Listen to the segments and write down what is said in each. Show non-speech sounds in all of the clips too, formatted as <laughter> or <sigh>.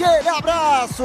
Aquele abraço!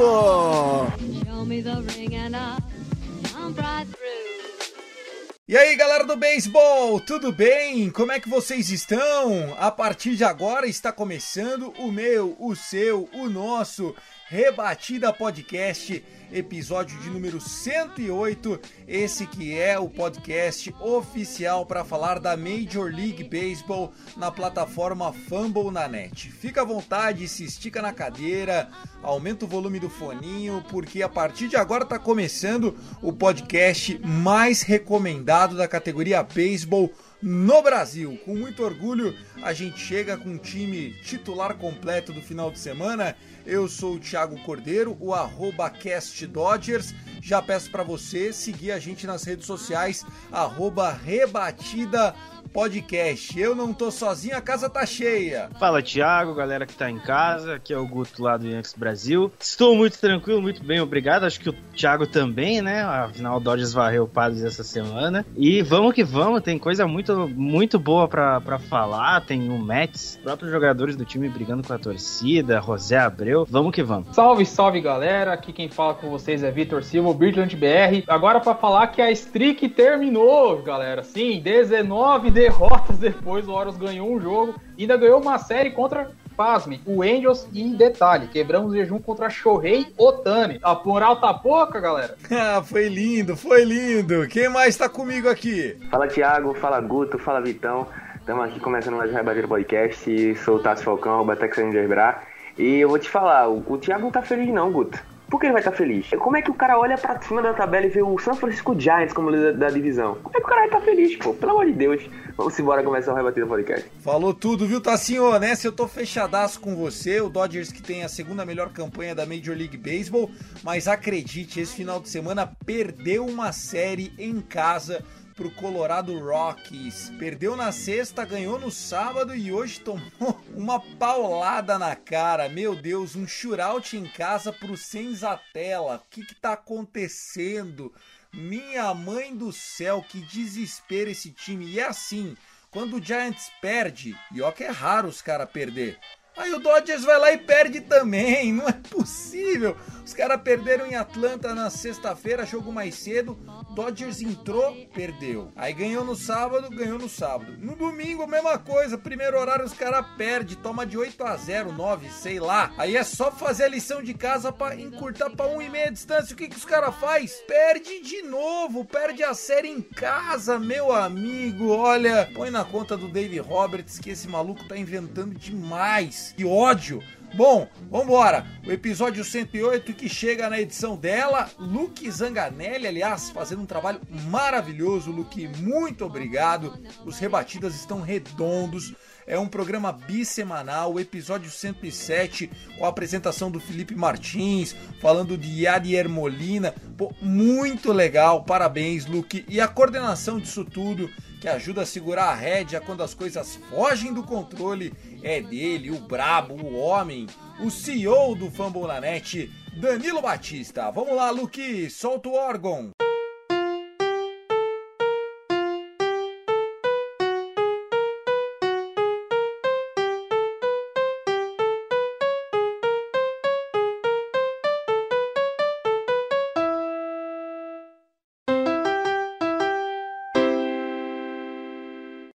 E aí, galera do beisebol, tudo bem? Como é que vocês estão? A partir de agora está começando o meu, o seu, o nosso Rebatida Podcast, episódio de número 108. Esse que é o podcast oficial para falar da Major League Baseball na plataforma Fumble na net. Fica à vontade, se estica na cadeira, aumenta o volume do foninho, porque a partir de agora está começando o podcast mais recomendado da categoria Baseball no Brasil. Com muito orgulho, a gente chega com um time titular completo do final de semana. Eu sou o Thiago Cordeiro, o arroba CastDodgers. Já peço para você seguir a gente nas redes sociais, arroba Rebatida Podcast. Eu não tô sozinho, a casa tá cheia. Fala, Thiago, galera que tá em casa. Aqui é o Guto lá do Yankees Brasil. Estou muito tranquilo, muito bem, obrigado. Acho que o Thiago também, né? Afinal, o Dodgers varreu o Padres essa semana. E vamos que vamos, tem coisa muito, muito boa pra, pra falar. Tem o Mets, próprios jogadores do time brigando com a torcida, José Abreu. Vamos que vamos. Salve, salve, galera. Aqui quem fala com vocês é Vitor Silva, o Birtland BR. Agora pra falar que a streak terminou, galera. Sim, 19 derrotas depois, o Orioles ganhou um jogo, ainda ganhou uma série contra, pasme, o Angels e detalhe, quebramos o jejum contra Shohei Otani. A moral tá pouca, galera? <laughs> Ah, foi lindo, foi lindo. Quem mais tá comigo aqui? Fala Thiago, fala Guto, fala Vitão. Estamos aqui começando mais um Rebater Podcast. Sou o Tassi Falcão, o Batex Bra. E eu vou te falar, o, o Thiago não tá feliz não, Guto. Por que ele vai estar feliz? Como é que o cara olha pra cima da tabela e vê o San Francisco Giants como líder da, divisão? Como é que o cara vai estar feliz, pô? Pelo amor de Deus. Vamos embora começar o Rebatida Podcast. Falou tudo, viu, Tassinho? Nessa eu tô fechadaço com você. O Dodgers que tem a segunda melhor campanha da Major League Baseball. Mas acredite, esse final de semana perdeu uma série em casa pro Colorado Rockies. Perdeu na sexta, ganhou no sábado e hoje tomou <laughs> uma paulada na cara. Meu Deus, um shootout em casa pro Senzatella. O que que tá acontecendo? Minha mãe do céu, que desespero esse time. E é assim, quando o Giants perde, e ó que é raro os caras perder. Aí o Dodgers vai lá e perde também, não é possível. Os caras perderam em Atlanta na sexta-feira, jogo mais cedo. Dodgers entrou, perdeu. Aí ganhou no sábado, ganhou no sábado. No domingo, mesma coisa. Primeiro horário, os caras perdem, toma de 8 a 0, 9, sei lá. Aí é só fazer a lição de casa para encurtar para um e meia distância. O que, que os caras faz? Perde de novo, perde a série em casa, meu amigo. Olha, põe na conta do Dave Roberts que esse maluco tá inventando demais. Que ódio! Bom, vambora. O episódio 108 que chega na edição dela, Luke Zanganelli, aliás, fazendo um trabalho maravilhoso. Luke, muito obrigado. Os rebatidas estão redondos. É um programa bissemanal, o episódio 107, com a apresentação do Felipe Martins, falando de Yadier Molina. Pô, muito legal, parabéns, Luke. E a coordenação disso tudo, que ajuda a segurar a rédea quando as coisas fogem do controle, é dele, o brabo, o homem, o CEO do Fumble na Net, Danilo Batista. Vamos lá, Luke, solta o órgão.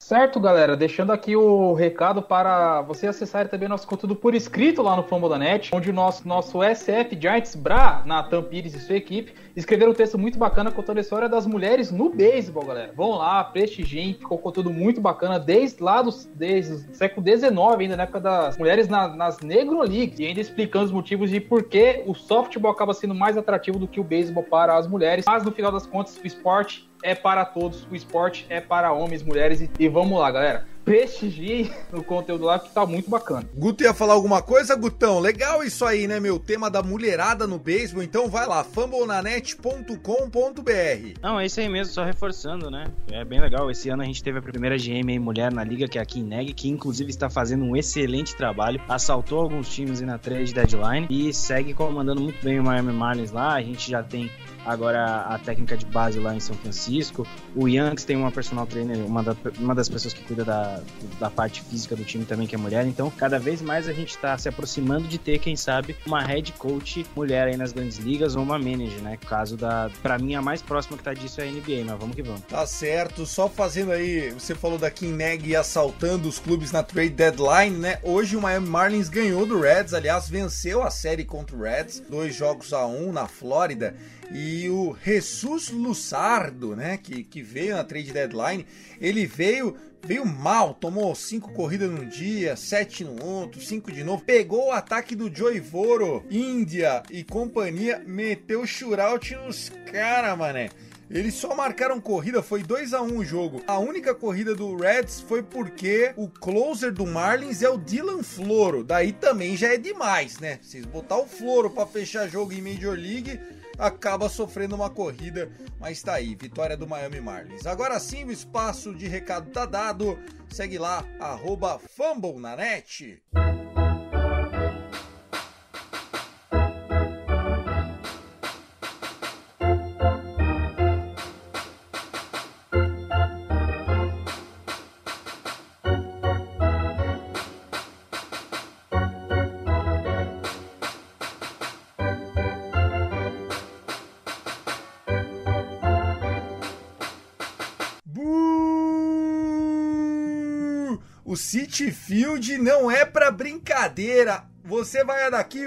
Certo, galera? Deixando aqui o recado para você acessar também nosso conteúdo por escrito lá no Fumble da Net, onde o nosso, nosso SF Giants Bra, Natan Pires e sua equipe, escreveram um texto muito bacana contando a história das mulheres no beisebol, galera. Vão lá, prestigiem, ficou conteúdo muito bacana desde lá do desde século XIX, ainda na época das mulheres na, nas Negro League, e ainda explicando os motivos de por que o softball acaba sendo mais atrativo do que o beisebol para as mulheres. Mas no final das contas, o esporte é para todos, o esporte é para homens, mulheres e, e vamos lá, galera. prestigiem o conteúdo lá que tá muito bacana. Guto ia falar alguma coisa, Gutão? Legal isso aí, né, meu? Tema da mulherada no beisebol. Então vai lá, fumblenanet.com.br. Não, é isso aí mesmo, só reforçando, né? É bem legal. Esse ano a gente teve a primeira GM mulher na liga, que é a Kineg, que inclusive está fazendo um excelente trabalho. Assaltou alguns times na trade deadline e segue comandando muito bem o Miami Marlins lá. A gente já tem agora a técnica de base lá em São Francisco. O Yankees tem uma personal trainer, uma, da, uma das pessoas que cuida da, da parte física do time também, que é mulher. Então, cada vez mais a gente está se aproximando de ter, quem sabe, uma head coach mulher aí nas grandes ligas ou uma manager, né? Caso da. Pra mim, a mais próxima que tá disso é a NBA, mas vamos que vamos. Tá certo, só fazendo aí, você falou da Kim Neg assaltando os clubes na trade deadline, né? Hoje o Miami Marlins ganhou do Reds, aliás, venceu a série contra o Reds, dois jogos a um na Flórida. E o Jesus Lussardo, né, que, que veio na trade deadline, ele veio veio mal, tomou cinco corridas num dia, sete no outro, cinco de novo, pegou o ataque do Joey Voro, Índia e companhia, meteu shootout nos caras, mané. Eles só marcaram corrida, foi 2 a 1 um o jogo. A única corrida do Reds foi porque o closer do Marlins é o Dylan Floro. Daí também já é demais, né? Vocês botar o Floro para fechar jogo em Major League, acaba sofrendo uma corrida, mas tá aí, vitória do Miami Marlins. Agora sim, o espaço de recado tá dado. Segue lá, arroba Fumble na net. City Field não é para brincadeira. Você vai daqui,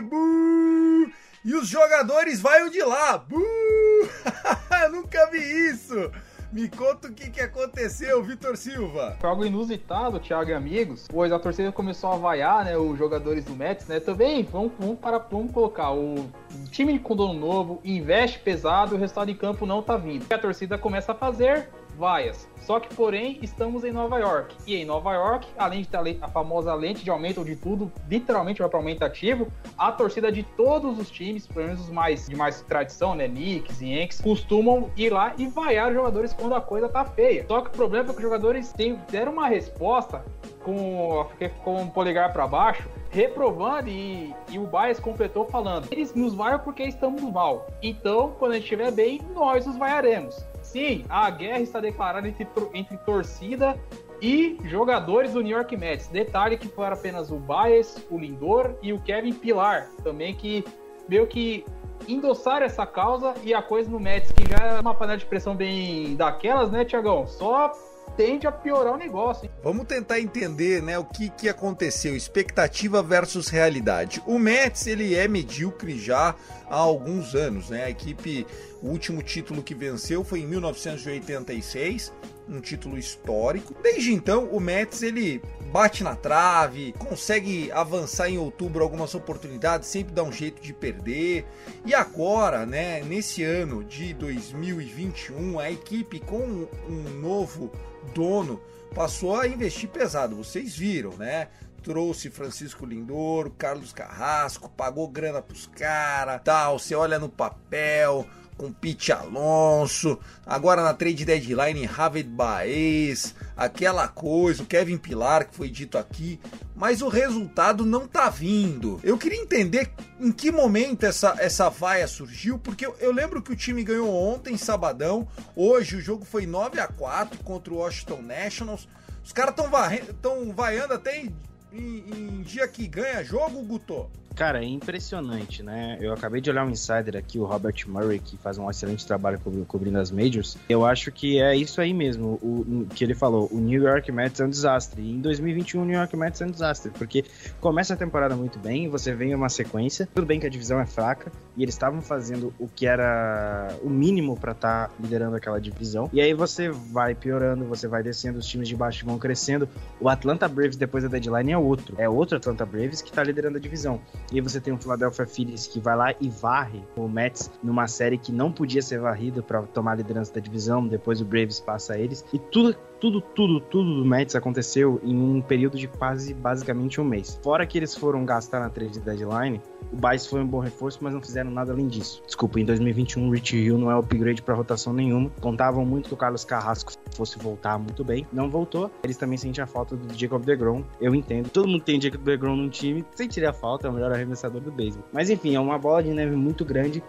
e os jogadores vão de lá. <laughs> Nunca vi isso. Me conta o que, que aconteceu, Vitor Silva. Foi algo inusitado, Thiago e amigos, pois a torcida começou a vaiar, né, os jogadores do Mets, né, também, vamos, vamos, para, vamos colocar, o time com dono novo investe pesado, o resultado em campo não tá vindo. O que a torcida começa a fazer? Vaias. Só que, porém, estamos em Nova York. E em Nova York, além de ter a famosa lente de aumento de tudo, literalmente vai para aumentativo, a torcida de todos os times, pelo menos os mais de mais tradição, né, Knicks e Yankees, costumam ir lá e vaiar os jogadores quando a coisa tá feia. Só que o problema é que os jogadores têm, deram uma resposta com, com o polegar para baixo, reprovando e, e o Bias completou falando: eles nos vaiam porque estamos mal. Então, quando a gente estiver bem, nós os vaiaremos. Sim, a guerra está declarada entre, entre torcida e jogadores do New York Mets. Detalhe que foram apenas o Baez, o Lindor e o Kevin Pilar, também que meio que endossaram essa causa e a coisa no Mets, que já é uma panela de pressão bem daquelas, né, Tiagão? Só tende a piorar o negócio. Vamos tentar entender, né, o que, que aconteceu, expectativa versus realidade. O Mets, ele é medíocre já há alguns anos, né? A equipe, o último título que venceu foi em 1986, um título histórico. Desde então, o Mets ele bate na trave, consegue avançar em outubro algumas oportunidades, sempre dá um jeito de perder. E agora, né, nesse ano de 2021, a equipe com um novo dono passou a investir pesado. Vocês viram, né? Trouxe Francisco Lindor, Carlos Carrasco, pagou grana pros caras, tal. Você olha no papel, com Pete Alonso, agora na trade deadline Javid Baez, aquela coisa, o Kevin Pilar que foi dito aqui, mas o resultado não tá vindo. Eu queria entender em que momento essa, essa vaia surgiu, porque eu, eu lembro que o time ganhou ontem, sabadão, hoje o jogo foi 9 a 4 contra o Washington Nationals. Os caras estão vaiando até em, em, em dia que ganha jogo, Guto. Cara, é impressionante, né? Eu acabei de olhar um insider aqui, o Robert Murray, que faz um excelente trabalho cobrindo as majors. Eu acho que é isso aí mesmo, o, que ele falou. O New York Mets é um desastre. E em 2021 o New York Mets é um desastre, porque começa a temporada muito bem, você vem uma sequência. Tudo bem que a divisão é fraca, e eles estavam fazendo o que era o mínimo para estar tá liderando aquela divisão. E aí você vai piorando, você vai descendo, os times de baixo vão crescendo. O Atlanta Braves depois da deadline é outro. É outro Atlanta Braves que tá liderando a divisão. E você tem o Philadelphia Phillies que vai lá e varre o Mets numa série que não podia ser varrida para tomar a liderança da divisão. Depois o Braves passa eles. E tudo tudo, tudo, tudo do Mets aconteceu em um período de quase, basicamente um mês. Fora que eles foram gastar na trade deadline, o Baez foi um bom reforço, mas não fizeram nada além disso. Desculpa, em 2021 o Rich Hill não é upgrade para rotação nenhuma. Contavam muito que o Carlos Carrasco fosse voltar muito bem. Não voltou. Eles também sentem a falta do Jacob DeGrom. Eu entendo. Todo mundo tem Jacob DeGrom no time. Sentiria a falta, é o melhor arremessador do beisebol. Mas enfim, é uma bola de neve muito grande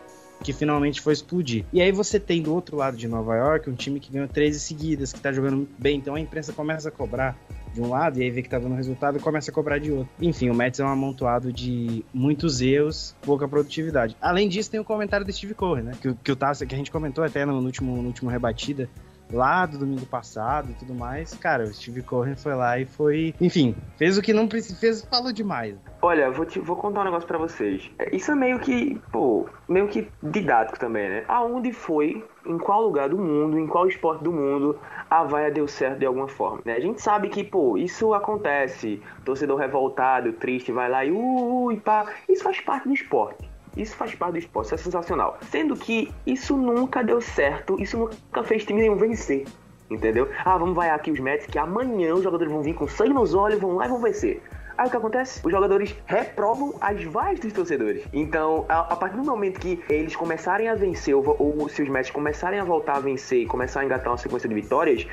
que finalmente foi explodir. E aí você tem do outro lado de Nova York um time que ganhou 13 seguidas, que tá jogando bem, então a imprensa começa a cobrar de um lado e aí vê que tá dando resultado e começa a cobrar de outro. Enfim, o Mets é um amontoado de muitos erros, pouca produtividade. Além disso, tem o comentário do Steve Cohen, né? Que, que, o Tassi, que a gente comentou até no último, no último rebatida, lá do domingo passado e tudo mais, cara, o Steve Cohen foi lá e foi, enfim, fez o que não precisa, fez, falou demais. Olha, vou, te, vou contar um negócio para vocês. É, isso é meio que, pô, meio que didático também, né? Aonde foi, em qual lugar do mundo, em qual esporte do mundo, a vaia deu certo de alguma forma, né? A gente sabe que, pô, isso acontece. Torcedor revoltado, triste, vai lá e uh, e pá. Isso faz parte do esporte. Isso faz parte do esporte, isso é sensacional. Sendo que isso nunca deu certo, isso nunca fez time nenhum vencer. Entendeu? Ah, vamos vaiar aqui os Mets, que amanhã os jogadores vão vir com sangue nos olhos, vão lá e vão vencer. Aí o que acontece? Os jogadores reprovam as vaias dos torcedores. Então, a, a, partir do momento que eles começarem a vencer, ou, ou se os Mets começarem a voltar a vencer e começar a engatar uma sequência de vitórias,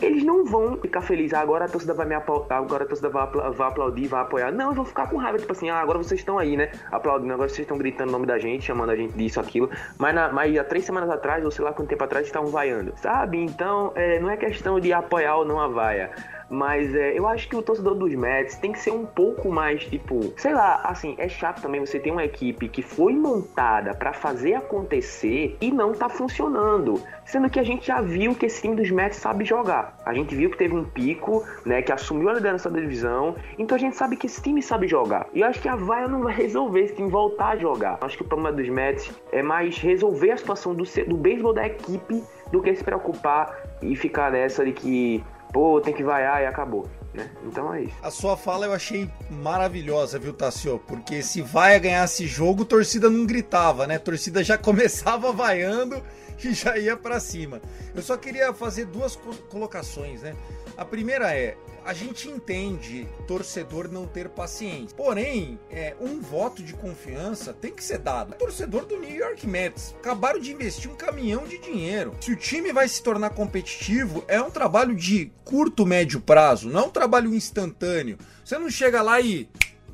eles não vão ficar felizes, ah, agora a torcida vai me agora a torcida vai, vai aplaudir, vai apoiar. Não, vão ficar com raiva, tipo assim, ah, agora vocês estão aí, né? Aplaudindo, agora vocês estão gritando o nome da gente, chamando a gente disso, aquilo. Mas, na, mas há três semanas atrás, ou sei lá quanto tempo atrás, estavam vaiando, sabe? Então, é, não é questão de apoiar ou não a vaia. Mas é, eu acho que o torcedor dos Mets tem que ser um pouco mais, tipo, sei lá, assim, é chato também você ter uma equipe que foi montada para fazer acontecer e não tá funcionando. Sendo que a gente já viu que esse time dos Mets sabe jogar. A gente viu que teve um pico, né, que assumiu a liderança da divisão. Então a gente sabe que esse time sabe jogar. E eu acho que a Vaia não vai <laughs> resolver esse time voltar a jogar. Eu acho que o problema dos Mets é mais resolver a situação do, do beisebol da equipe do que se preocupar e ficar nessa de que pô, tem que vaiar e acabou. Né? Então é isso. A sua fala eu achei maravilhosa, viu, Tassio? Porque se vai ganhar esse jogo, torcida não gritava, né? Torcida já <laughs> começava vaiando e já ia para cima. Eu só queria fazer duas colocações, né? A primeira é: a gente entende torcedor não ter paciência. Porém, é, um voto de confiança tem que ser dado. O torcedor do New York Mets acabaram de investir um caminhão de dinheiro. Se o time vai se tornar competitivo, é um trabalho de curto, médio prazo, não é um trabalho instantâneo. Você não chega lá e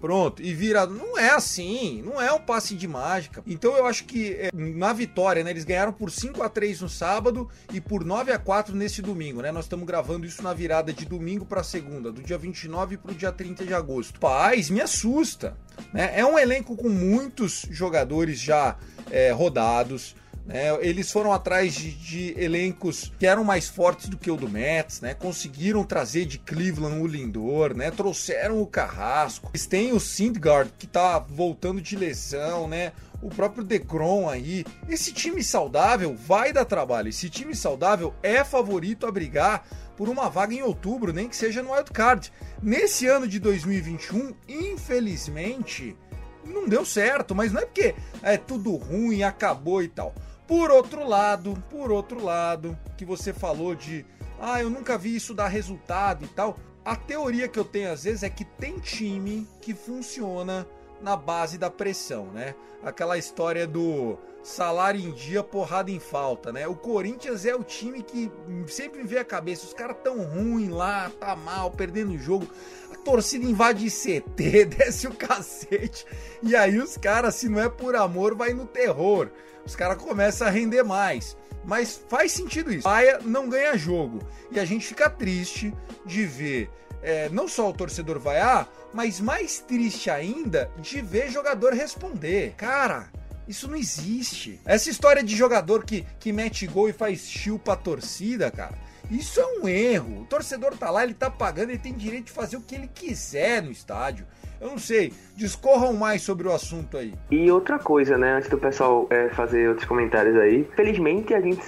pronto, e vira. Não é assim, não é um passe de mágica. Então eu acho que é, na vitória, né, eles ganharam por 5 a 3 no sábado e por 9 a 4 nesse domingo, né? Nós estamos gravando isso na virada de domingo para segunda, do dia 29 para o dia 30 de agosto. Paz, me assusta. Né? É um elenco com muitos jogadores já é, rodados né? Eles foram atrás de, de, elencos que eram mais fortes do que o do Mets, né? Conseguiram trazer de Cleveland o Lindor, né? Trouxeram o Carrasco. Eles têm o Sindgard que tá voltando de lesão, né? O próprio Decron aí. Esse time saudável vai dar trabalho. Esse time saudável é favorito a brigar por uma vaga em outubro, nem que seja no wildcard. Nesse ano de 2021, infelizmente, não deu certo, mas não é porque é tudo ruim, acabou e tal. Por outro lado, por outro lado, que você falou de, ah, eu nunca vi isso dar resultado e tal. A teoria que eu tenho às vezes é que tem time que funciona na base da pressão, né? Aquela história do salário em dia, porrada em falta, né? O Corinthians é o time que sempre me vê a cabeça, os caras tão ruim lá, tá mal, perdendo o jogo. A torcida invade CT, <laughs> desce o cacete. E aí os caras, se não é por amor, vai no terror os caras começam a render mais. Mas faz sentido isso. Paia não ganha jogo. E a gente fica triste de ver é, não só o torcedor vaiar, mas mais triste ainda de ver jogador responder. Cara, isso não existe. Essa história de jogador que, que mete gol e faz chill pra torcida, cara. Isso é um erro. O torcedor tá lá, ele tá pagando, ele tem direito de fazer o que ele quiser no estádio. Eu não sei, discorram mais sobre o assunto aí. E outra coisa, né, antes do pessoal é, fazer outros comentários aí, felizmente a gente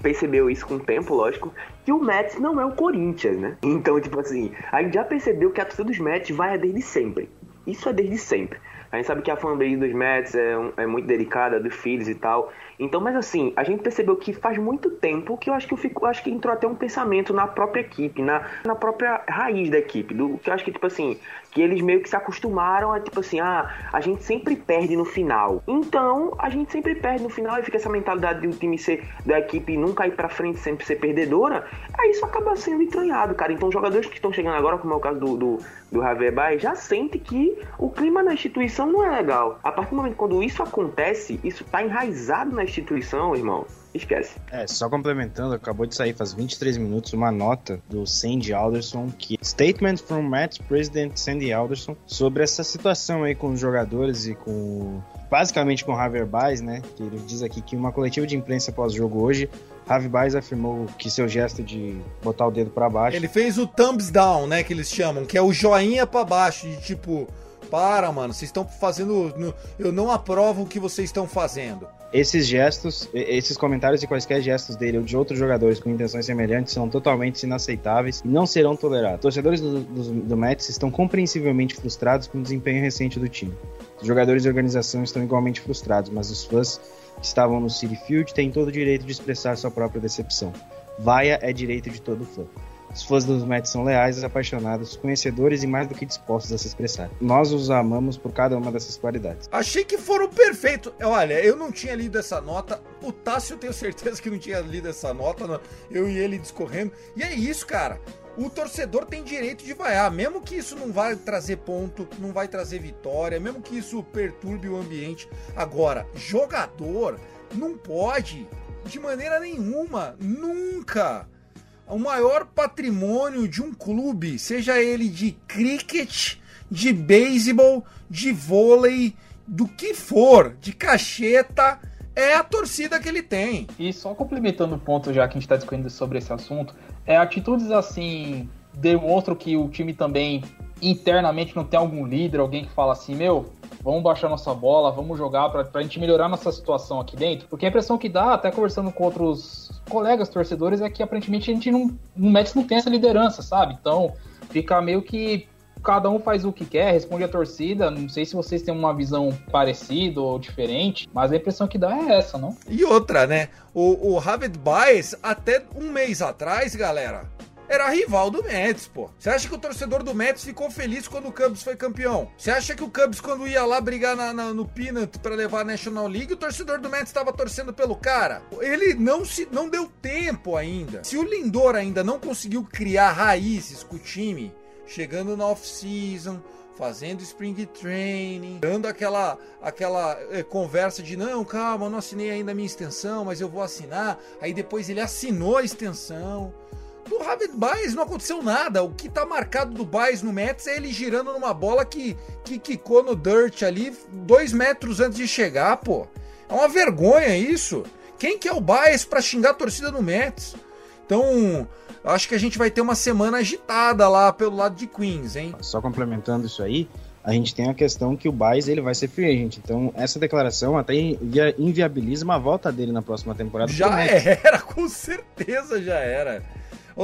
percebeu isso com o tempo, lógico, que o Mets não é o Corinthians, né? Então, tipo assim, a gente já percebeu que a torcida dos Mets vai desde sempre. Isso é desde sempre. A gente sabe que a fanbase dos Mets é, um, é muito delicada, do Phillies e tal. Então, mas assim, a gente percebeu que faz muito tempo que eu acho que eu fico, acho que entrou até um pensamento na própria equipe, na, na própria raiz da equipe, do que eu acho que tipo assim, que eles meio que se acostumaram a tipo assim, ah, a gente sempre perde no final. Então, a gente sempre perde no final e fica essa mentalidade do time ser da equipe nunca ir para frente, sempre ser perdedora. Aí isso acaba sendo entranhado, cara. Então, jogadores que estão chegando agora, como é o caso do, do, do Javier Baez, já sente que o clima na instituição não é legal. A partir do momento quando isso acontece, isso tá enraizado na instituição, irmão esquece. É, só complementando, acabou de sair faz 23 minutos uma nota do Sandy Alderson, que Statement from Mets President Sandy Alderson, sobre essa situação aí com os jogadores e com basicamente com o Javier Baez, né? Que ele diz aqui que uma coletiva de imprensa pós-jogo hoje, Javier Baez afirmou que seu gesto de botar o dedo para baixo. Ele fez o thumbs down, né? Que eles chamam, que é o joinha para baixo, de tipo, para, mano, vocês estão fazendo. Eu não aprovo o que vocês estão fazendo. Esses gestos, esses comentários e quaisquer gestos dele ou de outros jogadores com intenções semelhantes são totalmente inaceitáveis e não serão tolerados. Torcedores do, do, do Mets estão compreensivelmente frustrados com o desempenho recente do time. Os jogadores e organização estão igualmente frustrados, mas os fãs que estavam no City Field têm todo o direito de expressar sua própria decepção. Vaia é direito de todo fã. Os fãs dos Mets são leais, apaixonados, conhecedores e mais do que dispostos a se expressar. Nós os amamos por cada uma dessas qualidades. Achei que foram perfeitos. Olha, eu não tinha lido essa nota. O Tássio, tenho certeza que não tinha lido essa nota. Eu e ele discorrendo. E é isso, cara o torcedor tem direito de vaiar, mesmo que isso não vai trazer ponto, não vai trazer vitória, mesmo que isso perturbe o ambiente. Agora, jogador não pode, de maneira nenhuma, nunca o maior patrimônio de um clube, seja ele de cricket, de beisebol, de vôlei, do que for, de cacheta, é a torcida que ele tem. E só complementando o ponto, já que a gente está discutindo sobre esse assunto, é atitudes assim demonstram que o time também internamente não tem algum líder, alguém que fala assim, meu, vamos baixar nossa bola, vamos jogar para a gente melhorar nossa situação aqui dentro. Porque a impressão que dá, até conversando com outros colegas torcedores, é que aparentemente a gente não, no Mets não tem essa liderança, sabe? Então fica meio que cada um faz o que quer, responde a torcida. Não sei se vocês têm uma visão parecida ou diferente, mas a impressão que dá é essa, não? E outra, né? O, o Harvard Baez, até um mês atrás, galera, era rival do Mets, pô. Você acha que o torcedor do Mets ficou feliz quando o Cubs foi campeão? Você acha que o Cubs, quando ia lá brigar na, na, no Peanut para levar a National League, o torcedor do Mets estava torcendo pelo cara? Ele não se não deu tempo ainda. Se o Lindor ainda não conseguiu criar raízes com o time, chegando na off-season, fazendo spring training, dando aquela aquela é, conversa de não, calma, eu não assinei ainda a minha extensão, mas eu vou assinar. Aí depois ele assinou a extensão. Do David Baez não aconteceu nada. O que tá marcado do Baez no Mets é ele girando numa bola que, que quicou no dirt ali dois metros antes de chegar, pô. É uma vergonha isso. Quem que é o Baez para xingar a torcida no Mets? Então, acho que a gente vai ter uma semana agitada lá pelo lado de Queens, hein? Só complementando isso aí, a gente tem a questão que o Baez ele vai ser free agent. Então, essa declaração até inviabiliza uma volta dele na próxima temporada. Já <laughs> era, com certeza já era.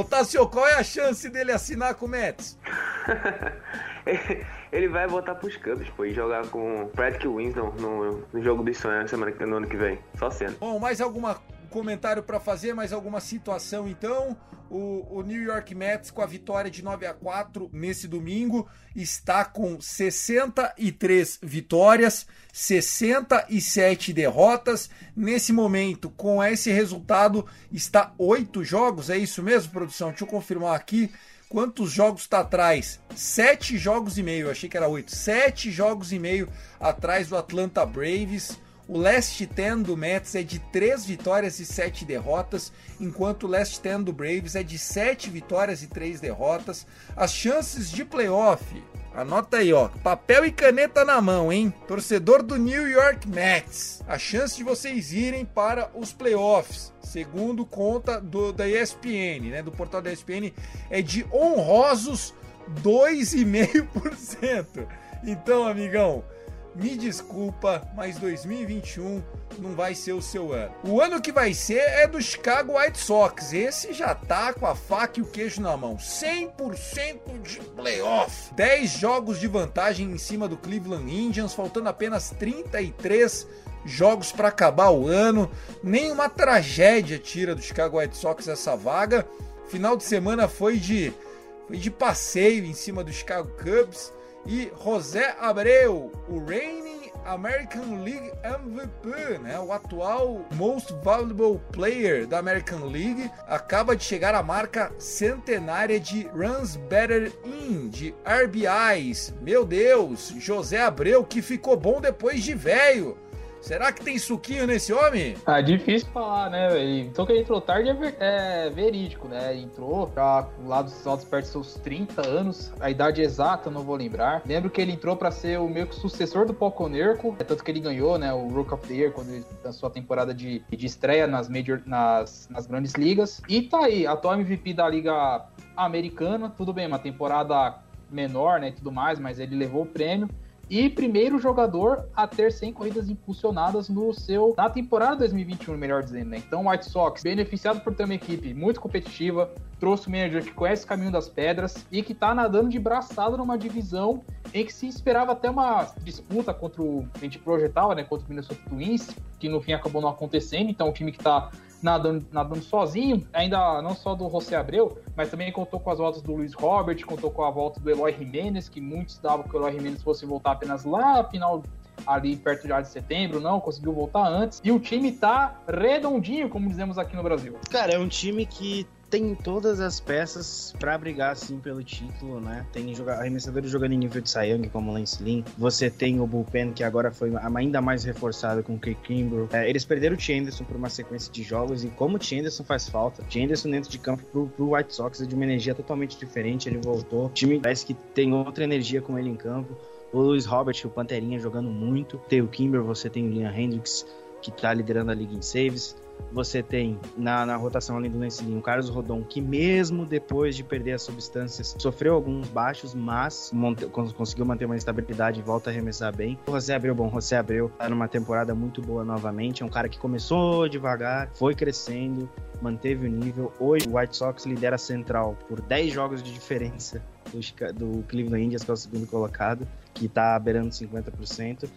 Tassio, qual é a chance dele assinar com o Mets? <laughs> ele vai voltar pros Cubs, pô, e jogar com Patrick Winston no, no jogo dos sonhos semana, no ano que vem. Só sendo. Bom, mais alguma comentário para fazer, mais alguma situação então. O, o, New York Mets, com a vitória de 9 a 4 nesse domingo, está com 63 vitórias, 67 derrotas. Nesse momento, com esse resultado, está 8 jogos, é isso mesmo, produção? Deixa eu confirmar aqui. Quantos jogos está atrás? Sete jogos e meio, achei que era oito. Sete jogos e meio atrás do Atlanta Braves. O last 10 do Mets é de 3 vitórias e 7 derrotas, enquanto o last 10 do Braves é de 7 vitórias e 3 derrotas. As chances de playoff, anota aí, ó, papel e caneta na mão, hein? Torcedor do New York Mets, a chance de vocês irem para os playoffs, segundo conta do, da ESPN, né, do portal da ESPN, é de honrosos 2,5%. Então, amigão, me desculpa, mas 2021 não vai ser o seu ano. O ano que vai ser é do Chicago White Sox. Esse já tá com a faca e o queijo na mão. 100% de playoff. 10 jogos de vantagem em cima do Cleveland Indians, faltando apenas 33 jogos para acabar o ano. Nenhuma tragédia tira do Chicago White Sox essa vaga. Final de semana foi de, foi de passeio em cima do Chicago Cubs. E José Abreu, o reigning American League MVP, né? o atual Most Valuable Player da American League, acaba de chegar à marca centenária de Runs Better In, de RBIs. Meu Deus, José Abreu que ficou bom depois de velho. Será que tem suquinho nesse homem? Ah, difícil falar, né, velho? Então que ele entrou tarde é, ver, é, verídico, né? Entrou já lá dos altos perto dos seus 30 anos, a idade exata não vou lembrar. Lembro que ele entrou para ser o meio que sucessor do Poconerco, é tanto que ele ganhou, né, o Rook of the Year quando ele lançou a temporada de, de estreia nas major nas, nas grandes ligas. E tá aí, atual MVP da liga americana, tudo bem, uma temporada menor, né, e tudo mais, mas ele levou o prêmio e primeiro jogador a ter 100 corridas impulsionadas no seu na temporada 2021, melhor dizendo, né? Então, White Sox, beneficiado por ter uma equipe muito competitiva, trouxe um manager que conhece o caminho das pedras e que tá nadando de braçada numa divisão em que se esperava até uma disputa contra o a gente projetava, né, contra o Minnesota Twins, que no fim acabou não acontecendo. Então, o time que tá nadando, nadando sozinho, ainda não só do José Abreu, mas também contou com as voltas do Luiz Robert, contou com a volta do Eloy Jimenez, que muitos davam que o Eloy Jimenez fosse voltar apenas lá final ali perto já de setembro, não, conseguiu voltar antes. E o time tá redondinho, como dizemos aqui no Brasil. Cara, é um time que tem todas as peças para brigar assim pelo título, né? Tem arremessadores jogando em nível de Sayang, como Lance Lynn. Você tem o bullpen que agora foi ainda mais reforçado com o Kay Kimbrough. É, eles perderam o Chanderson por uma sequência de jogos e como o Chanderson faz falta. O Chanderson dentro de campo pro, pro White Sox é de uma energia totalmente diferente. Ele voltou. O time parece que tem outra energia com ele em campo. O Luiz Robert, o Panterinha jogando muito. Tem o Kimber, você tem o Liam Hendricks que tá liderando a liga em saves. Você tem na, na rotação além do Lancelinho o Carlos Rodon, que mesmo depois de perder as substâncias, sofreu alguns baixos, mas monte, conseguiu manter uma estabilidade e volta a arremessar bem. O José Abreu, bom, José Abreu tá numa temporada muito boa novamente. É um cara que começou devagar, foi crescendo, manteve o nível. Hoje o White Sox lidera a central por 10 jogos de diferença do, do Cleveland Indians, que é o segundo colocado, que tá beirando 50%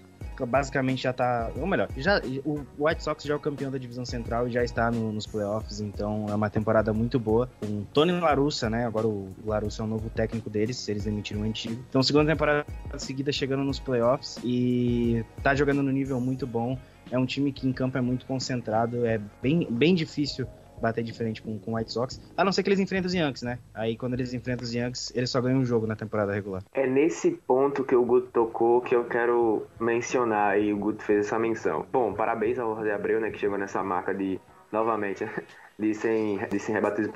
basicamente já tá. Ou melhor, já, o White Sox já é o campeão da divisão central e já está no, nos playoffs, então é uma temporada muito boa. Com Tony Larussa, né? Agora o Larussa é o novo técnico deles, eles demitiram o antigo. Então, segunda temporada seguida chegando nos playoffs e tá jogando no nível muito bom. É um time que em campo é muito concentrado, é bem, bem difícil bater de frente com, o White Sox, a não ser que eles enfrentem os Yankees, né? Aí quando eles enfrentam os Yankees, eles só ganham um jogo na temporada regular. É nesse ponto que o Guto tocou que eu quero mencionar e o Guto fez essa menção. Bom, parabéns ao José Abreu, né, que chegou nessa marca de, novamente, <laughs> de 100, de 100 rebates.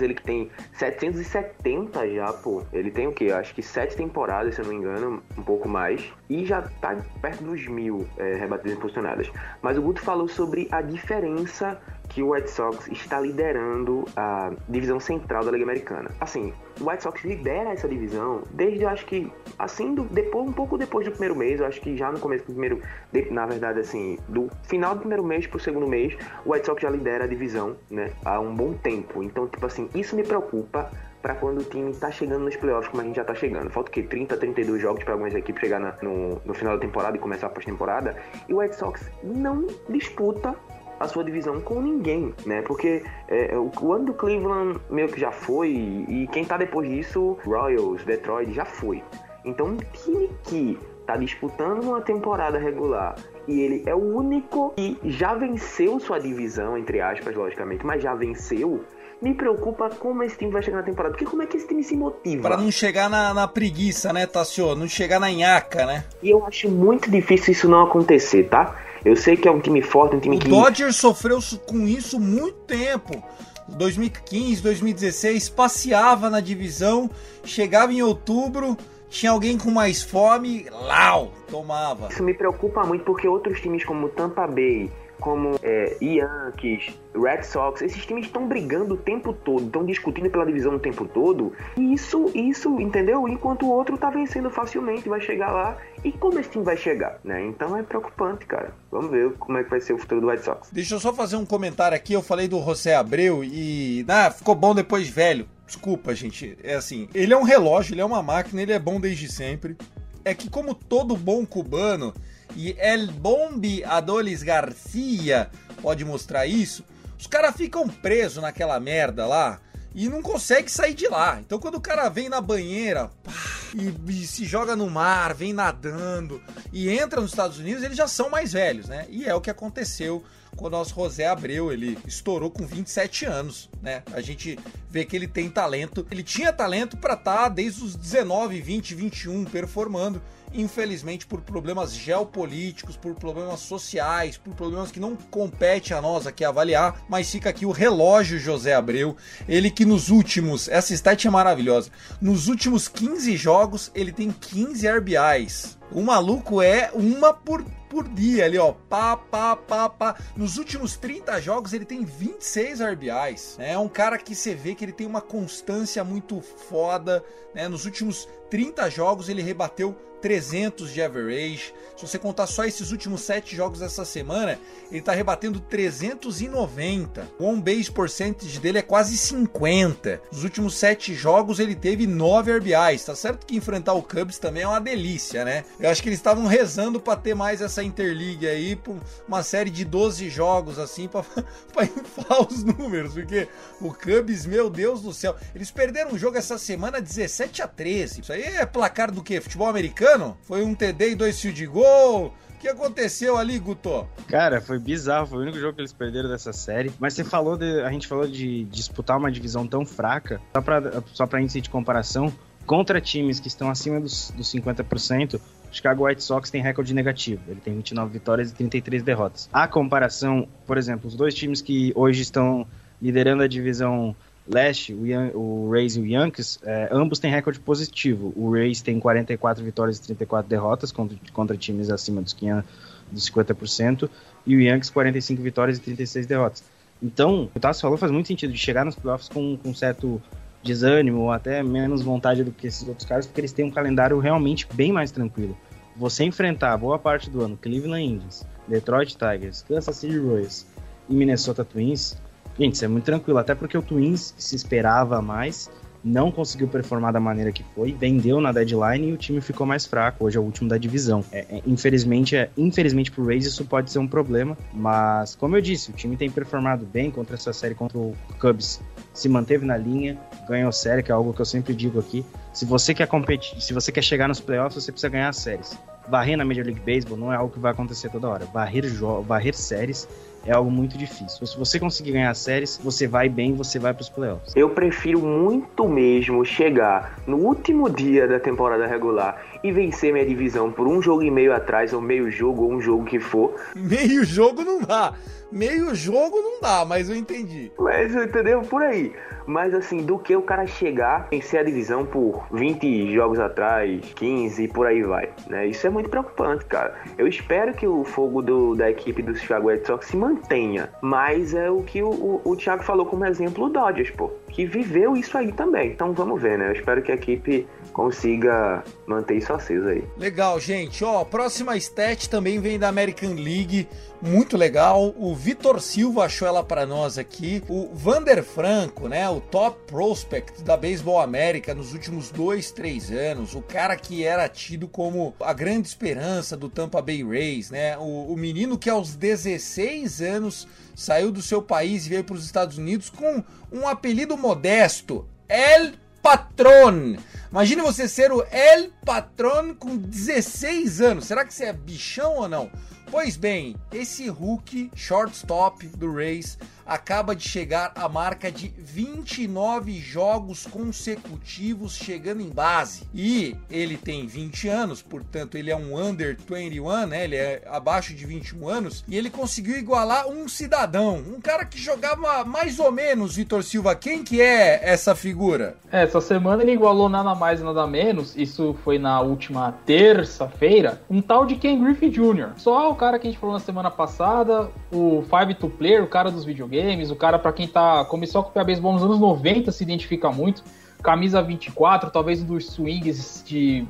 Ele que tem 770 já, pô. Ele tem o quê? Acho que 7 temporadas, se eu não me engano, um pouco mais. E já tá perto dos mil é, rebates impulsionadas. Mas o Guto falou sobre a diferença que o White Sox está liderando a divisão central da Liga Americana. Assim, o White Sox lidera essa divisão desde, eu acho que, assim, do, depois, um pouco depois do primeiro mês, eu acho que já no começo do primeiro, de, na verdade, assim, do final do primeiro mês pro segundo mês, o White Sox já lidera a divisão, né, há um bom tempo. Então, tipo assim, isso me preocupa para quando o time tá chegando nos playoffs, como a gente já tá chegando. Falta o quê? 30, 32 jogos para algumas equipes chegar na, no, no final da temporada e começar a pós-temporada. E o White Sox não disputa a sua divisão com ninguém, né? Porque é, o, o, ano do Cleveland meio que já foi, e quem tá depois disso, Royals, Detroit, já foi. Então, um time que tá disputando uma temporada regular e ele é o único que já venceu sua divisão, entre aspas, logicamente, mas já venceu. Me preocupa como esse time vai chegar na temporada, porque como é que esse time se motiva? Para não chegar na, na, preguiça, né, Tassio? Não chegar na nhaca, né? E eu acho muito difícil isso não acontecer, tá? Eu sei que é um time forte, um time o que. O Dodgers sofreu com isso muito tempo. 2015, 2016, passeava na divisão, chegava em outubro, tinha alguém com mais fome, lau, tomava. Isso me preocupa muito porque outros times como Tampa Bay, como é, Yankees, Red Sox, esses times estão brigando o tempo todo, estão discutindo pela divisão o tempo todo. E isso, isso, entendeu? Enquanto o outro tá vencendo facilmente, vai chegar lá. E como esse time vai chegar, né? Então é preocupante, cara. Vamos ver como é que vai ser o futuro do Red Sox. Deixa eu só fazer um comentário aqui. Eu falei do José Abreu e. Ah, ficou bom depois velho. Desculpa, gente. É assim, ele é um relógio, ele é uma máquina, ele é bom desde sempre. É que como todo bom cubano, e El Bombi Adolis Garcia pode mostrar isso, os caras ficam presos naquela merda lá e não consegue sair de lá. Então quando o cara vem na banheira pá, e, e, se joga no mar, vem nadando e entra nos Estados Unidos, eles já são mais velhos, né? E é o que aconteceu com o nosso José Abreu, ele estourou com 27 anos, né? A gente vê que ele tem talento. Ele tinha talento para estar tá desde os 19, 20, 21 performando infelizmente por problemas geopolíticos, por problemas sociais, por problemas que não compete a nós aqui avaliar, mas fica aqui o relógio José Abreu, ele que nos últimos, essa stat é maravilhosa, nos últimos 15 jogos ele tem 15 RBIs. O maluco é uma por por dia ali, ó. Pá, pá, pá, pá. Nos últimos 30 jogos ele tem 26 RBIs. Né? É um cara que você vê que ele tem uma constância muito foda. Né? Nos últimos 30 jogos ele rebateu 300 de average. Se você contar só esses últimos 7 jogos dessa semana, ele está rebatendo 390. O on base percentage dele é quase 50. Nos últimos 7 jogos ele teve 9 RBIs. Tá certo que enfrentar o Cubs também é uma delícia, né? Eu acho que eles estavam rezando para ter mais essa interliga aí, uma série de 12 jogos assim para <laughs> inflar os números, porque o Cubs, meu Deus do céu, eles perderam um jogo essa semana 17 a 13. Isso aí é placar do que? Futebol americano? Foi um TD e dois field goal. O que aconteceu ali, Guto? Cara, foi bizarro, foi o único jogo que eles perderam dessa série. Mas você falou de. A gente falou de disputar uma divisão tão fraca, só pra, só pra índice de comparação, contra times que estão acima dos, dos 50%, o Chicago White Sox tem recorde negativo. Ele tem 29 vitórias e 33 derrotas. A comparação, por exemplo, os dois times que hoje estão liderando a divisão leste, o, Yan, o Rays e o Yankees, é, ambos têm recorde positivo. O Rays tem 44 vitórias e 34 derrotas contra, contra times acima dos, 500, dos 50%, e o Yankees 45 vitórias e 36 derrotas. Então, o Tassi falou faz muito sentido de chegar nos playoffs com, com certo desânimo ou até menos vontade do que esses outros caras, porque eles têm um calendário realmente bem mais tranquilo. Você enfrentar boa parte do ano Cleveland Indians, Detroit Tigers, Kansas City Royals e Minnesota Twins Gente, isso é muito tranquilo, até porque o Twins se esperava mais, não conseguiu performar da maneira que foi, vendeu na deadline e o time ficou mais fraco. Hoje é o último da divisão. É, é, infelizmente, é, infelizmente pro Rays isso pode ser um problema, mas como eu disse, o time tem performado bem contra essa série contra o Cubs. Se manteve na linha, ganhou série, que é algo que eu sempre digo aqui. Se você quer competir, se você quer chegar nos playoffs, você precisa ganhar séries. Varrer na Major League Baseball não é algo que vai acontecer toda hora. Varrer, varrer séries é algo muito difícil. Se você conseguir ganhar séries, você vai bem, você vai para os playoffs. Eu prefiro muito mesmo chegar no último dia da temporada regular e vencer minha divisão por um jogo e meio atrás, ou meio jogo, ou um jogo que for. Meio jogo não dá. Meio jogo não dá, mas eu entendi. Mas entendeu? Por aí. Mas assim, do que o cara chegar, vencer a divisão por 20 jogos atrás, 15 e por aí vai. Né? Isso é muito preocupante, cara. Eu espero que o fogo do, da equipe do Chicago Red Sox se mantenha. Mas é o que o, o, o Thiago falou como exemplo o Dodgers, pô. Que viveu isso aí também. Então vamos ver, né? Eu espero que a equipe consiga manter isso aceso aí. Legal, gente. Ó, próxima stat também vem da American League, muito legal. O Vitor Silva achou ela para nós aqui. O Vander Franco, né, o top prospect da Baseball América nos últimos dois, três anos. O cara que era tido como a grande esperança do Tampa Bay Rays, né? O, o menino que aos 16 anos saiu do seu país e veio para os Estados Unidos com um apelido modesto, El Patron. Imagine você ser o El Patron com 16 anos. Será que você é bichão ou não? Pois bem, esse Hulk shortstop do Rays acaba de chegar à marca de 29 jogos consecutivos chegando em base. E ele tem 20 anos, portanto ele é um under 21, né? Ele é abaixo de 21 anos e ele conseguiu igualar um cidadão, um cara que jogava mais ou menos Vitor Silva. Quem que é essa figura? É, essa semana ele igualou nada, mais nada menos, isso foi na última terça-feira, um tal de Ken Griffey Jr. Só o cara que a gente falou na semana passada, o Five to Player, o cara dos videogames, o cara para quem tá começou a acompanhar beisebol nos anos 90 se identifica muito. Camisa 24, talvez um dos swings de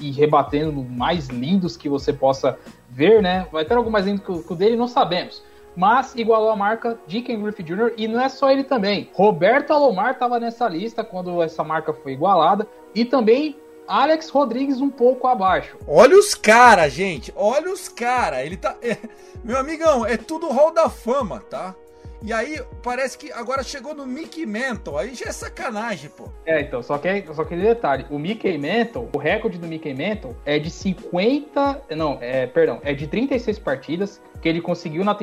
e rebatendo mais lindos que você possa ver, né? Vai ter algo mais lindo que o dele, não sabemos mas igualou a marca de Ken Griffey Jr. e não é só ele também. Roberto Alomar estava nessa lista quando essa marca foi igualada e também Alex Rodrigues um pouco abaixo. Olha os caras, gente. Olha os caras. Ele tá. É... <laughs> Meu amigão, é tudo hall da fama, tá? E aí, parece que agora chegou no Mickey Mantle. Aí já é sacanagem, pô. É, então, só que, só que detalhe: o Mickey Mantle, o recorde do Mickey Mantle é de 50. Não, é, perdão, é de 36 partidas que ele conseguiu na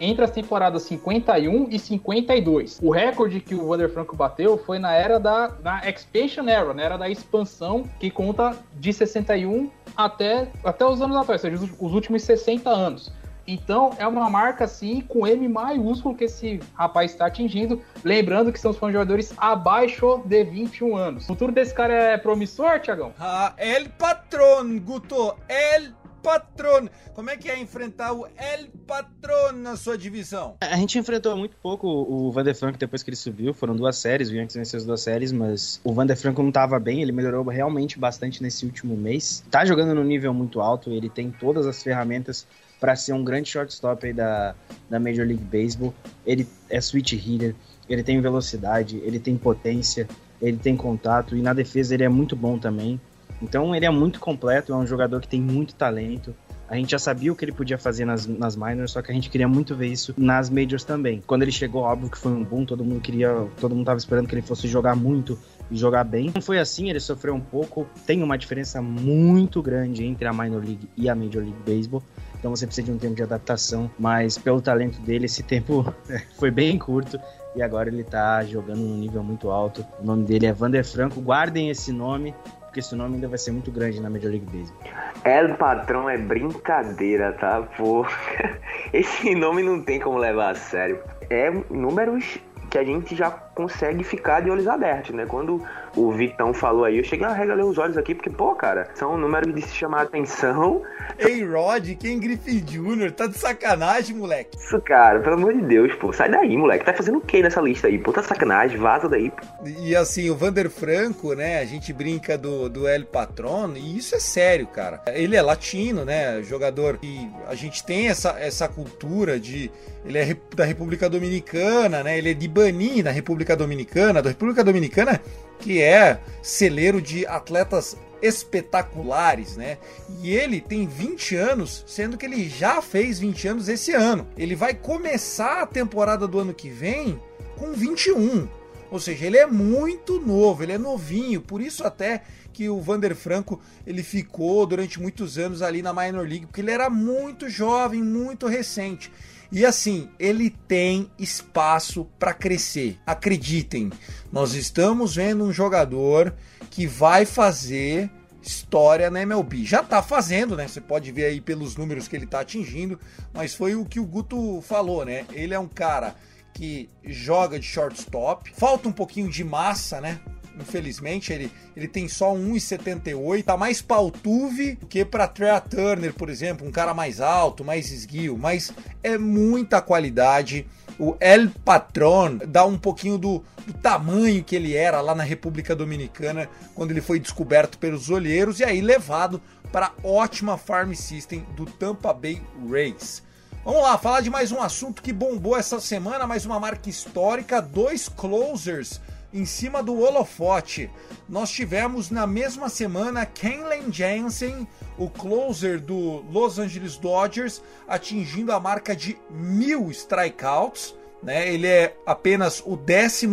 entre, as temporadas 51 e 52. O recorde que o Wander Franco bateu foi na era da na Expansion Era, na era da expansão, que conta de 61 até, até os anos atuais, ou seja, os últimos 60 anos. Então é uma marca assim com M maiúsculo que esse rapaz está atingindo. Lembrando que são os jogadores abaixo de 21 anos. O futuro desse cara é promissor, Tiagão? Ah, El Patron, Guto. El Patron. Como é que é enfrentar o El Patron na sua divisão? A gente enfrentou muito pouco o Van der Frank depois que ele subiu. Foram duas séries, o Yankees venceu as duas séries, mas o Van der Frank não estava bem. Ele melhorou realmente bastante nesse último mês. Tá jogando no nível muito alto, ele tem todas as ferramentas para ser um grande shortstop aí da, da Major League Baseball. Ele é switch hitter, ele tem velocidade, ele tem potência, ele tem contato e na defesa ele é muito bom também. Então ele é muito completo, é um jogador que tem muito talento. A gente já sabia o que ele podia fazer nas, nas minors, só que a gente queria muito ver isso nas majors também. Quando ele chegou, óbvio que foi um boom, todo mundo queria, todo mundo tava esperando que ele fosse jogar muito e jogar bem. Não foi assim, ele sofreu um pouco. Tem uma diferença muito grande entre a minor league e a Major League Baseball então você precisa de um tempo de adaptação, mas pelo talento dele, esse <laughs> tempo foi bem curto e agora ele tá jogando num nível muito alto. O nome dele é Vander Franco, guardem esse nome, porque esse nome ainda vai ser muito grande na Major League Baseball. El Patrão é brincadeira, tá? Pô, <laughs> esse nome não tem como levar a sério. É números que a gente já consegue ficar de olhos abertos, né? Quando o Vitão falou aí, eu cheguei a regalar os olhos aqui, porque, pô, cara, são números de se chamar a atenção. Ei, Rod, quem Griffith Jr., tá de sacanagem, moleque. Isso, cara, pelo amor de Deus, pô, sai daí, moleque. Tá fazendo o que nessa lista aí? Pô, tá sacanagem, vaza daí. Pô. E assim, o Vander Franco, né, a gente brinca do, do El Patron, e isso é sério, cara. Ele é latino, né, jogador, e a gente tem essa, essa cultura de... Ele é da República Dominicana, né, ele é de Bani, na República Dominicana, da República Dominicana que é celeiro de atletas espetaculares, né? E ele tem 20 anos, sendo que ele já fez 20 anos esse ano. Ele vai começar a temporada do ano que vem com 21. Ou seja, ele é muito novo, ele é novinho, por isso até que o Vander Franco ele ficou durante muitos anos ali na Minor League, porque ele era muito jovem, muito recente. E assim, ele tem espaço para crescer. Acreditem, nós estamos vendo um jogador que vai fazer história na MLB. Já tá fazendo, né? Você pode ver aí pelos números que ele tá atingindo, mas foi o que o Guto falou, né? Ele é um cara que joga de shortstop, falta um pouquinho de massa, né? Infelizmente, ele, ele tem só 1,78, tá mais paltuve que para Trea Turner, por exemplo, um cara mais alto, mais esguio, mas é muita qualidade. O El Patron dá um pouquinho do, do tamanho que ele era lá na República Dominicana quando ele foi descoberto pelos olheiros e aí levado para a ótima farm system do Tampa Bay Rays. Vamos lá, falar de mais um assunto que bombou essa semana, mais uma marca histórica, dois closers em cima do holofote. Nós tivemos na mesma semana Kenley Jansen, o closer do Los Angeles Dodgers, atingindo a marca de mil strikeouts. Né? Ele é apenas o 12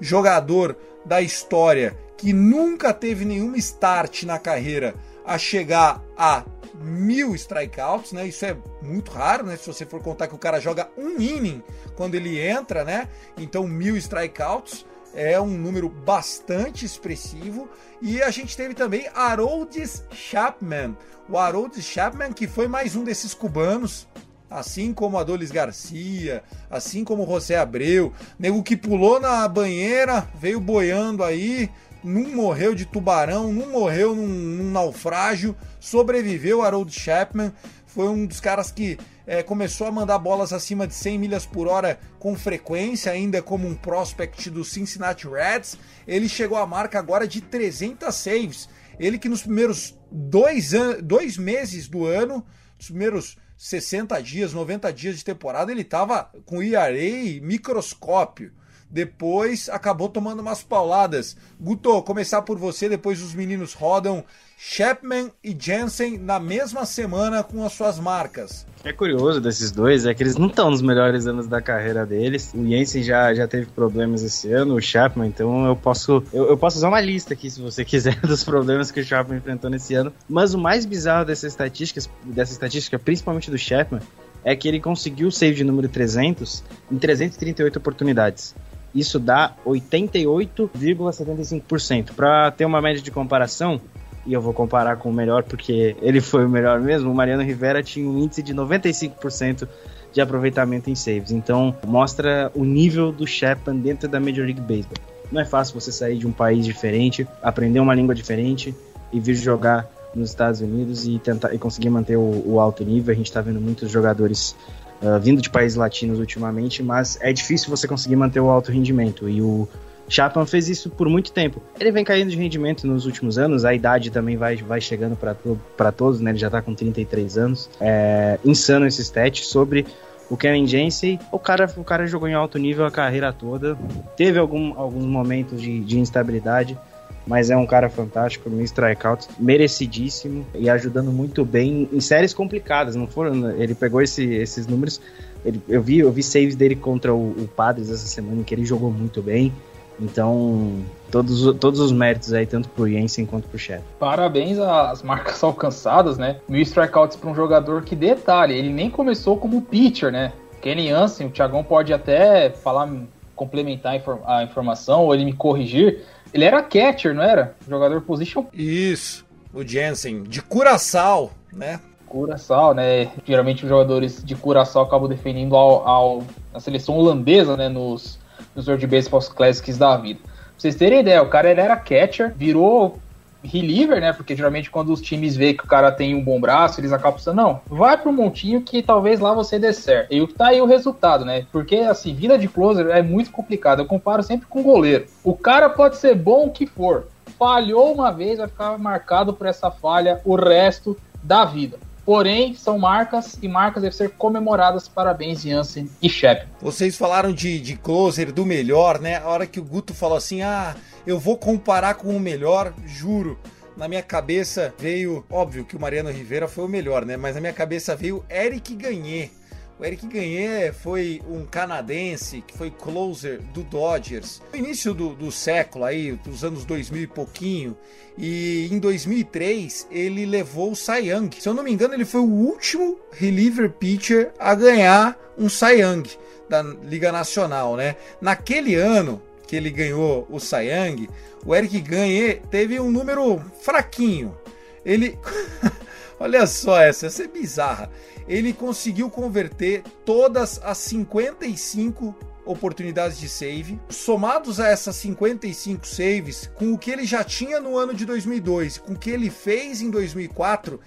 jogador da história que nunca teve nenhuma start na carreira a chegar a mil strikeouts, né? Isso é muito raro, né? Se você for contar que o cara joga um inning quando ele entra, né? Então mil strikeouts é um número bastante expressivo. E a gente teve também Haroldis Chapman. O Haroldis Chapman, que foi mais um desses cubanos, assim como Adolis Garcia, assim como José Abreu, nego que pulou na banheira, veio boiando aí, não morreu de tubarão, não morreu num, num naufrágio, sobreviveu Harold Chapman, foi um dos caras que é, começou a mandar bolas acima de 100 milhas por hora com frequência, ainda como um prospect do Cincinnati Reds. Ele chegou à marca agora de 300 saves. Ele que nos primeiros dois, dois meses do ano, nos primeiros 60 dias, 90 dias de temporada, ele estava com ERA microscópio. Depois acabou tomando umas pauladas. Guto, começar por você, depois os meninos rodam Chapman e Jensen na mesma semana com as suas marcas. É curioso desses dois é que eles não estão nos melhores anos da carreira deles. O Jensen já, já teve problemas esse ano, o Chapman, então eu posso eu, eu, posso usar uma lista aqui se você <laughs> quiser dos problemas que o Chapman enfrentou nesse ano. Mas o mais bizarro dessa estatística, dessa estatística, principalmente do Chapman, é que ele conseguiu o save de número 300 em 338 oportunidades. Isso dá 88,75%. Para ter uma média de comparação, e eu vou comparar com o melhor porque ele foi o melhor mesmo, o Mariano Rivera tinha um índice de 95% de aproveitamento em saves. Então, mostra o nível do Chapman dentro da Major League Baseball. Não é fácil você sair de um país diferente, aprender uma língua diferente e vir jogar nos Estados Unidos e tentar e conseguir manter o, o alto nível. A gente está vendo muitos jogadores uh, vindo de países latinos ultimamente, mas é difícil você conseguir manter o alto rendimento. E o Chapman fez isso por muito tempo. Ele vem caindo de rendimento nos últimos anos, a idade também vai, vai chegando para todos, né? Ele já tá com 33 anos. É insano esse stat sobre o Kevin Jensen. O cara, o cara jogou em alto nível a carreira toda. Teve algum, alguns momentos de, de instabilidade, mas é um cara fantástico, no strikeout, merecidíssimo e ajudando muito bem em séries complicadas. Não foram, ele pegou esse, esses números. Ele, eu vi, eu vi saves dele contra o, o Padres essa semana em que ele jogou muito bem. Então, todos, todos os méritos aí, tanto pro Jensen quanto pro Chef. Parabéns às marcas <laughs> alcançadas, né? Mil strikeouts para um jogador que, detalhe, ele nem começou como pitcher, né? Kenny Hansen, o Thiagão pode até falar, complementar a informação, ou ele me corrigir. Ele era catcher, não era? Jogador position. Isso, o Jensen, de Curaçao, né? Curaçao, né? Geralmente os jogadores de Curaçao acabam defendendo ao, ao, a seleção holandesa, né? Nos nos World Baseball Classics da vida. Pra vocês terem ideia, o cara ele era catcher, virou reliever, né? Porque geralmente quando os times veem que o cara tem um bom braço, eles acabam pensando, não, vai pro montinho que talvez lá você dê certo. E tá aí o resultado, né? Porque assim, vida de closer é muito complicado. Eu comparo sempre com goleiro. O cara pode ser bom o que for. Falhou uma vez, vai ficar marcado por essa falha o resto da vida. Porém, são marcas e marcas devem ser comemoradas. Parabéns, Jansen e Shep. Vocês falaram de, de closer do melhor, né? A hora que o Guto falou assim: ah, eu vou comparar com o melhor, juro. Na minha cabeça veio, óbvio que o Mariano Rivera foi o melhor, né? Mas na minha cabeça veio Eric Ganhet o Eric Gagné foi um canadense que foi closer do Dodgers no início do, do século, aí, dos anos 2000 e pouquinho. E em 2003 ele levou o Cy Young. Se eu não me engano, ele foi o último reliever pitcher a ganhar um Cy Young da Liga Nacional, né? Naquele ano que ele ganhou o Cy Young, o Eric Gagné teve um número fraquinho. Ele <laughs> Olha só essa, essa é bizarra. Ele conseguiu converter todas as 55 oportunidades de save, somados a essas 55 saves, com o que ele já tinha no ano de 2002, com o que ele fez em 2004,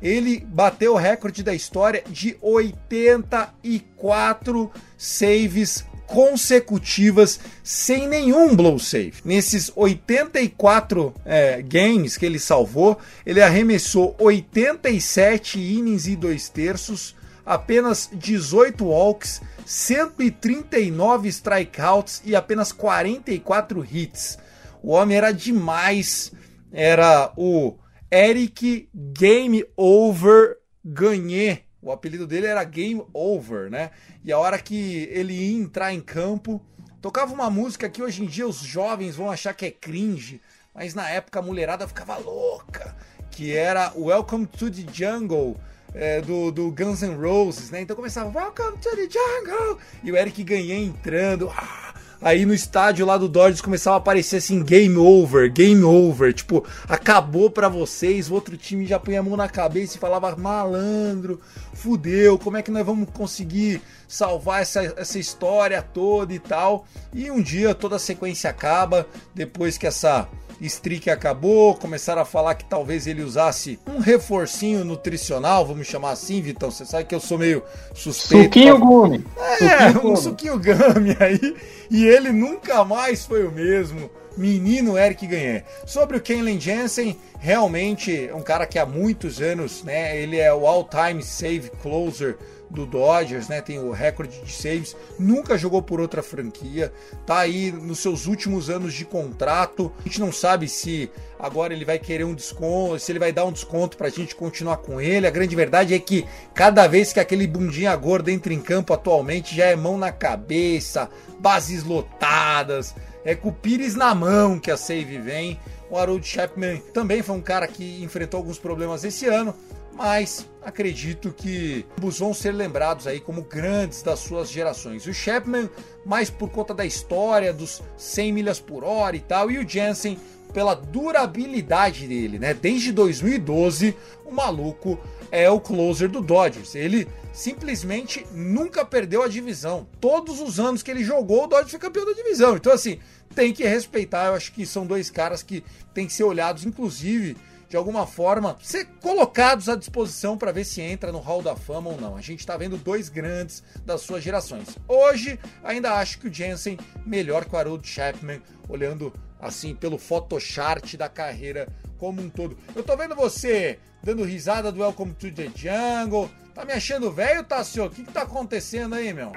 ele bateu o recorde da história de 84 saves consecutivas sem nenhum blow save. Nesses 84 é, games que ele salvou, ele arremessou 87 innings e 2 terços, apenas 18 walks, 139 strikeouts e apenas 44 hits. O homem era demais, era o Eric Game Over Ganhê o apelido dele era Game Over, né? E a hora que ele ia entrar em campo, tocava uma música que hoje em dia os jovens vão achar que é cringe, mas na época a mulherada ficava louca, que era Welcome to the Jungle. É, do, do, Guns N' Roses, né? Então começava Welcome to the Jungle e o Eric ganhei entrando. Ah, Aí no estádio lá do Dodgers começava a aparecer assim, game over, game over. Tipo, acabou para vocês. O outro time já punha a mão na cabeça e falava, malandro, fudeu, como é que nós vamos conseguir salvar essa, essa história toda e tal. E um dia toda a sequência acaba, depois que essa streak acabou, começaram a falar que talvez ele usasse um reforcinho nutricional, vamos chamar assim, Vitão. Você sabe que eu sou meio suspeito. Suquinho pra... Gumi. É, suquinho um suquinho gummy aí. E ele nunca mais foi o mesmo menino Eric Ganhé. Sobre o Kenley Jensen, realmente é um cara que há muitos anos, né, ele é o all-time save closer do Dodgers, né? Tem o recorde de saves, nunca jogou por outra franquia, tá aí nos seus últimos anos de contrato. A gente não sabe se agora ele vai querer um desconto, se ele vai dar um desconto pra gente continuar com ele. A grande verdade é que cada vez que aquele bundinha gordo entra em campo atualmente, já é mão na cabeça, bases lotadas, é com o Pires na mão que a save vem. O Harold Chapman também foi um cara que enfrentou alguns problemas esse ano, mas acredito que ambos vão ser lembrados aí como grandes das suas gerações. O Chapman, mais por conta da história dos 100 milhas por hora e tal, e o Jensen pela durabilidade dele, né? Desde 2012, o maluco é o closer do Dodgers. Ele simplesmente nunca perdeu a divisão. Todos os anos que ele jogou, o Dodgers foi campeão da divisão. Então, assim, tem que respeitar. Eu acho que são dois caras que têm que ser olhados, inclusive de alguma forma, ser colocados à disposição para ver se entra no Hall da Fama ou não. A gente está vendo dois grandes das suas gerações. Hoje, ainda acho que o Jensen melhor que o Harold Chapman, olhando assim pelo photochart da carreira como um todo. Eu tô vendo você dando risada do Welcome to the Jungle, Tá me achando velho, Tassio? O que, que tá acontecendo aí, meu?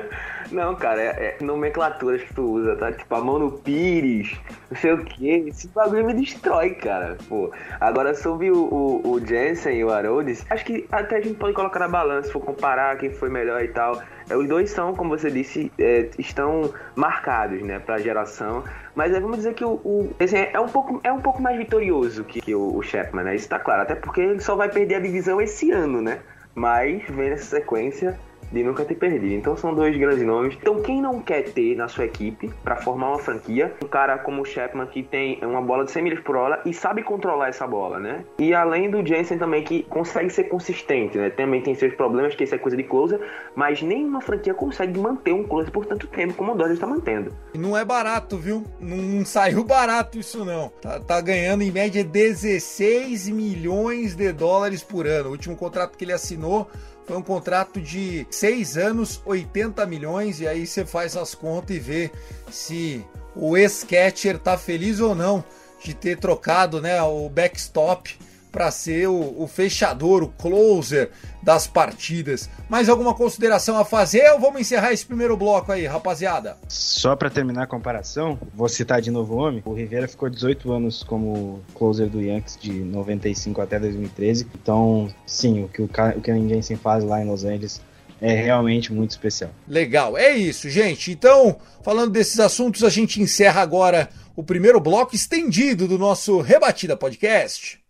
<laughs> não, cara, é, é nomenclaturas que tu usa, tá? Tipo, a mão no pires, não sei o que. Esse bagulho me destrói, cara. Pô, agora sobre o, o, o Jensen e o Harolds, acho que até a gente pode colocar na balança, se for comparar quem foi melhor e tal. É, os dois são, como você disse, é, estão marcados, né, pra geração. Mas é, vamos dizer que o, o assim, é, um pouco, é um pouco mais vitorioso que, que o, o Chapman, né? Isso tá claro. Até porque ele só vai perder a divisão esse ano, né? Mas vem nessa sequência de nunca ter perdido. Então são dois grandes nomes. Então quem não quer ter na sua equipe para formar uma franquia, um cara como o Chapman que tem uma bola de 100 milhas por hora e sabe controlar essa bola, né? E além do Jensen também que consegue ser consistente, né? Também tem seus problemas, que isso é coisa de closer, mas nenhuma franquia consegue manter um closer por tanto tempo como o Dodgers está mantendo. Não é barato, viu? Não saiu <laughs> barato isso não. Tá, tá ganhando em média 16 milhões de dólares por ano. O último contrato que ele assinou foi um contrato de seis anos, 80 milhões, e aí você faz as contas e vê se o ex-catcher tá feliz ou não de ter trocado né, o backstop para ser o, o, fechador, o closer das partidas. Mais alguma consideração a fazer ou vamos encerrar esse primeiro bloco aí, rapaziada? Só para terminar a comparação, vou citar de novo o homem. O Rivera ficou 18 anos como closer do Yankees de 95 até 2013. Então, sim, o que o, o que ninguém se faz lá em Los Angeles é realmente muito especial. Legal, é isso, gente. Então, falando desses assuntos, a gente encerra agora o primeiro bloco estendido do nosso Rebatida Podcast.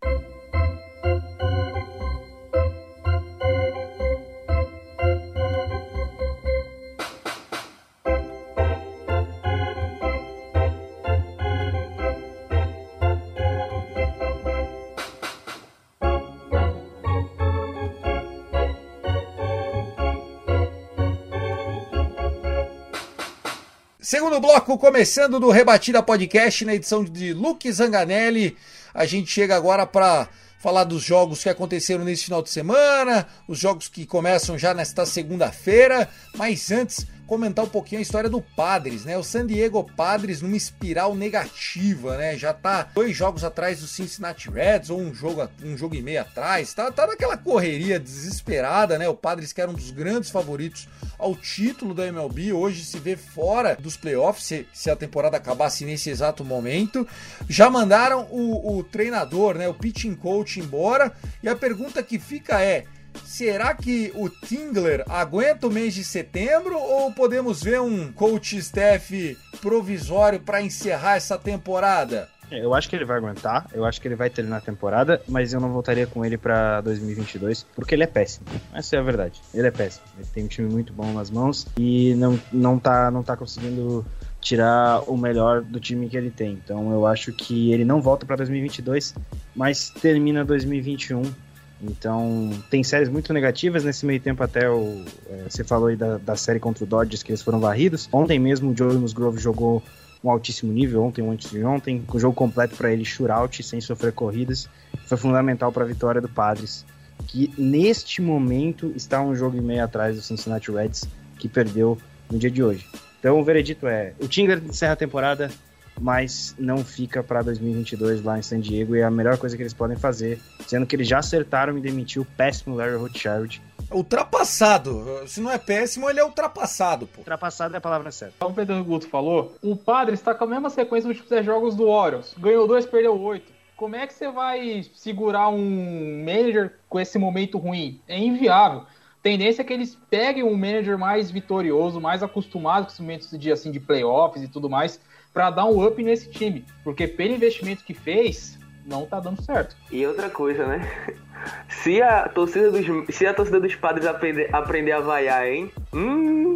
Segundo bloco, começando do Rebatida Podcast, na edição de Luke Zanganelli. A gente chega agora para falar dos jogos que aconteceram nesse final de semana, os jogos que começam já nesta segunda-feira. Mas antes, comentar um pouquinho a história do Padres, né? O San Diego Padres numa espiral negativa, né? Já tá dois jogos atrás do Cincinnati Reds, ou um jogo, um jogo e meio atrás. Tá, tá naquela correria desesperada, né? O Padres que era um dos grandes favoritos ao título da MLB, hoje se vê fora dos playoffs, se, se a temporada acabasse nesse exato momento. Já mandaram o, o treinador, né? O pitching coach embora. E a pergunta que fica é Será que o Tingler aguenta o mês de setembro ou podemos ver um coach staff provisório para encerrar essa temporada? É, eu acho que ele vai aguentar, eu acho que ele vai terminar a temporada, mas eu não voltaria com ele para 2022, porque ele é péssimo. Essa é a verdade. Ele é péssimo. Ele tem um time muito bom nas mãos e não, não, tá, não tá conseguindo tirar o melhor do time que ele tem. Então eu acho que ele não volta para 2022, mas termina 2021 então, tem séries muito negativas nesse meio tempo até o... É, você falou aí da, da série contra o Dodgers, que eles foram varridos. Ontem mesmo o Joey Musgrove jogou um altíssimo nível ontem, antes de ontem, com o jogo completo para ele, shootout, sem sofrer corridas. Foi fundamental para a vitória do Padres, que neste momento está um jogo e meio atrás do Cincinnati Reds, que perdeu no dia de hoje. Então o veredito é: o Tingler encerra a temporada, mas não fica para 2022 lá em San Diego, e é a melhor coisa que eles podem fazer, sendo que eles já acertaram em demitir o péssimo Larry Rothschild, Ultrapassado. Se não é péssimo, ele é ultrapassado, pô. Ultrapassado é a palavra certa. Como o Pedro Guto falou, o Padre está com a mesma sequência dos últimos 10 jogos do Orioles. Ganhou dois, perdeu oito. Como é que você vai segurar um manager com esse momento ruim? É inviável. Tendência é que eles peguem um manager mais vitorioso, mais acostumado com os momentos de, assim, de playoffs e tudo mais, para dar um up nesse time. Porque pelo investimento que fez, não tá dando certo. E outra coisa, né? <laughs> Se a torcida dos, se a torcida dos padres aprender, aprender a vaiar, hein? Hum.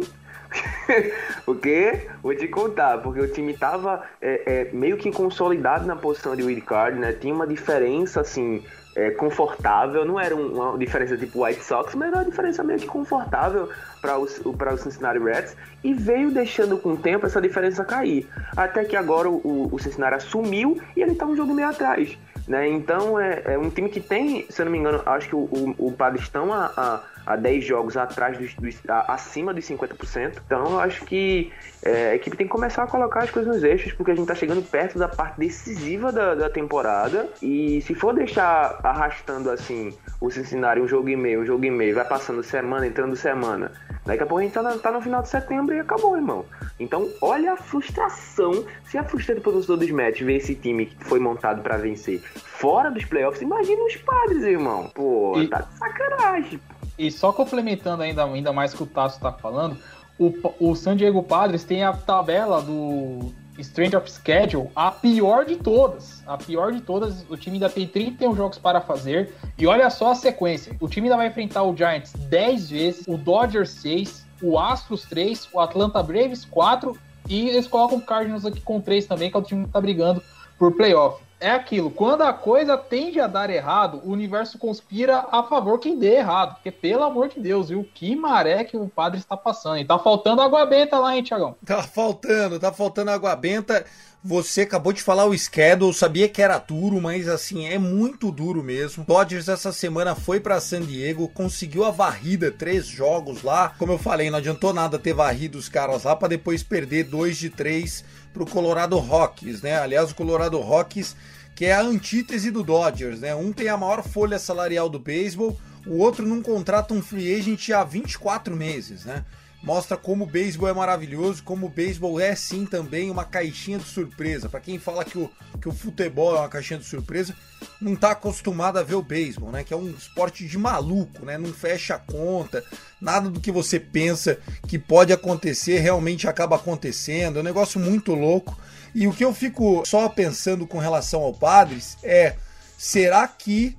<laughs> o quê? Vou te contar, porque o time tava é, é, meio que consolidado na posição de wildcard, né? Tinha uma diferença, assim, é, confortável, não era uma diferença tipo White Sox, mas era uma diferença meio que confortável para os, para os Cincinnati Reds e veio deixando com o tempo essa diferença cair. Até que agora o, o Cincinnati assumiu e ele tá um jogo meio atrás. Né? Então é, é, um time que tem, se eu não me engano, acho que o, o, o a, a, a 10 jogos atrás dos, dos a, acima dos 50%. Então eu acho que é, a equipe tem que começar a colocar as coisas nos eixos, porque a gente está chegando perto da parte decisiva da, da temporada. E se for deixar arrastando assim o Cincinnati um jogo e meio, um jogo e meio, vai passando semana, entrando semana. Daqui a pouco a gente tá, tá no final de setembro e acabou, irmão. Então, olha a frustração. Se é frustrante pro torcedor dos Mets ver esse time que foi montado para vencer fora dos playoffs, imagina os padres, irmão. Pô, e, tá de sacanagem. E só complementando ainda, ainda mais que o Tasso tá falando, o, o San Diego Padres tem a tabela do Strange of Schedule, a pior de todas. A pior de todas. O time ainda tem 31 jogos para fazer. E olha só a sequência. O time ainda vai enfrentar o Giants 10 vezes, o Dodgers 6, o Astros 3, o Atlanta Braves 4 e eles colocam o Cardinals aqui com 3 também, que é o time que tá brigando por playoff é aquilo, quando a coisa tende a dar errado, o universo conspira a favor quem dê errado. Porque, pelo amor de Deus, viu? Que maré que o padre está passando. E tá faltando água benta lá, hein, Tiagão? Tá faltando, tá faltando água benta. Você acabou de falar o schedule, sabia que era duro, mas assim, é muito duro mesmo. Dodgers essa semana foi para San Diego, conseguiu a varrida, três jogos lá. Como eu falei, não adiantou nada ter varrido os caras lá para depois perder dois de três pro Colorado Rockies, né? Aliás, o Colorado Rockies, que é a antítese do Dodgers, né? Um tem a maior folha salarial do beisebol, o outro não contrata um free agent há 24 meses, né? Mostra como o beisebol é maravilhoso, como o beisebol é sim também uma caixinha de surpresa. Para quem fala que o, que o futebol é uma caixinha de surpresa, não tá acostumado a ver o beisebol, né? Que é um esporte de maluco, né? Não fecha a conta, nada do que você pensa que pode acontecer realmente acaba acontecendo. É um negócio muito louco. E o que eu fico só pensando com relação ao Padres é: será que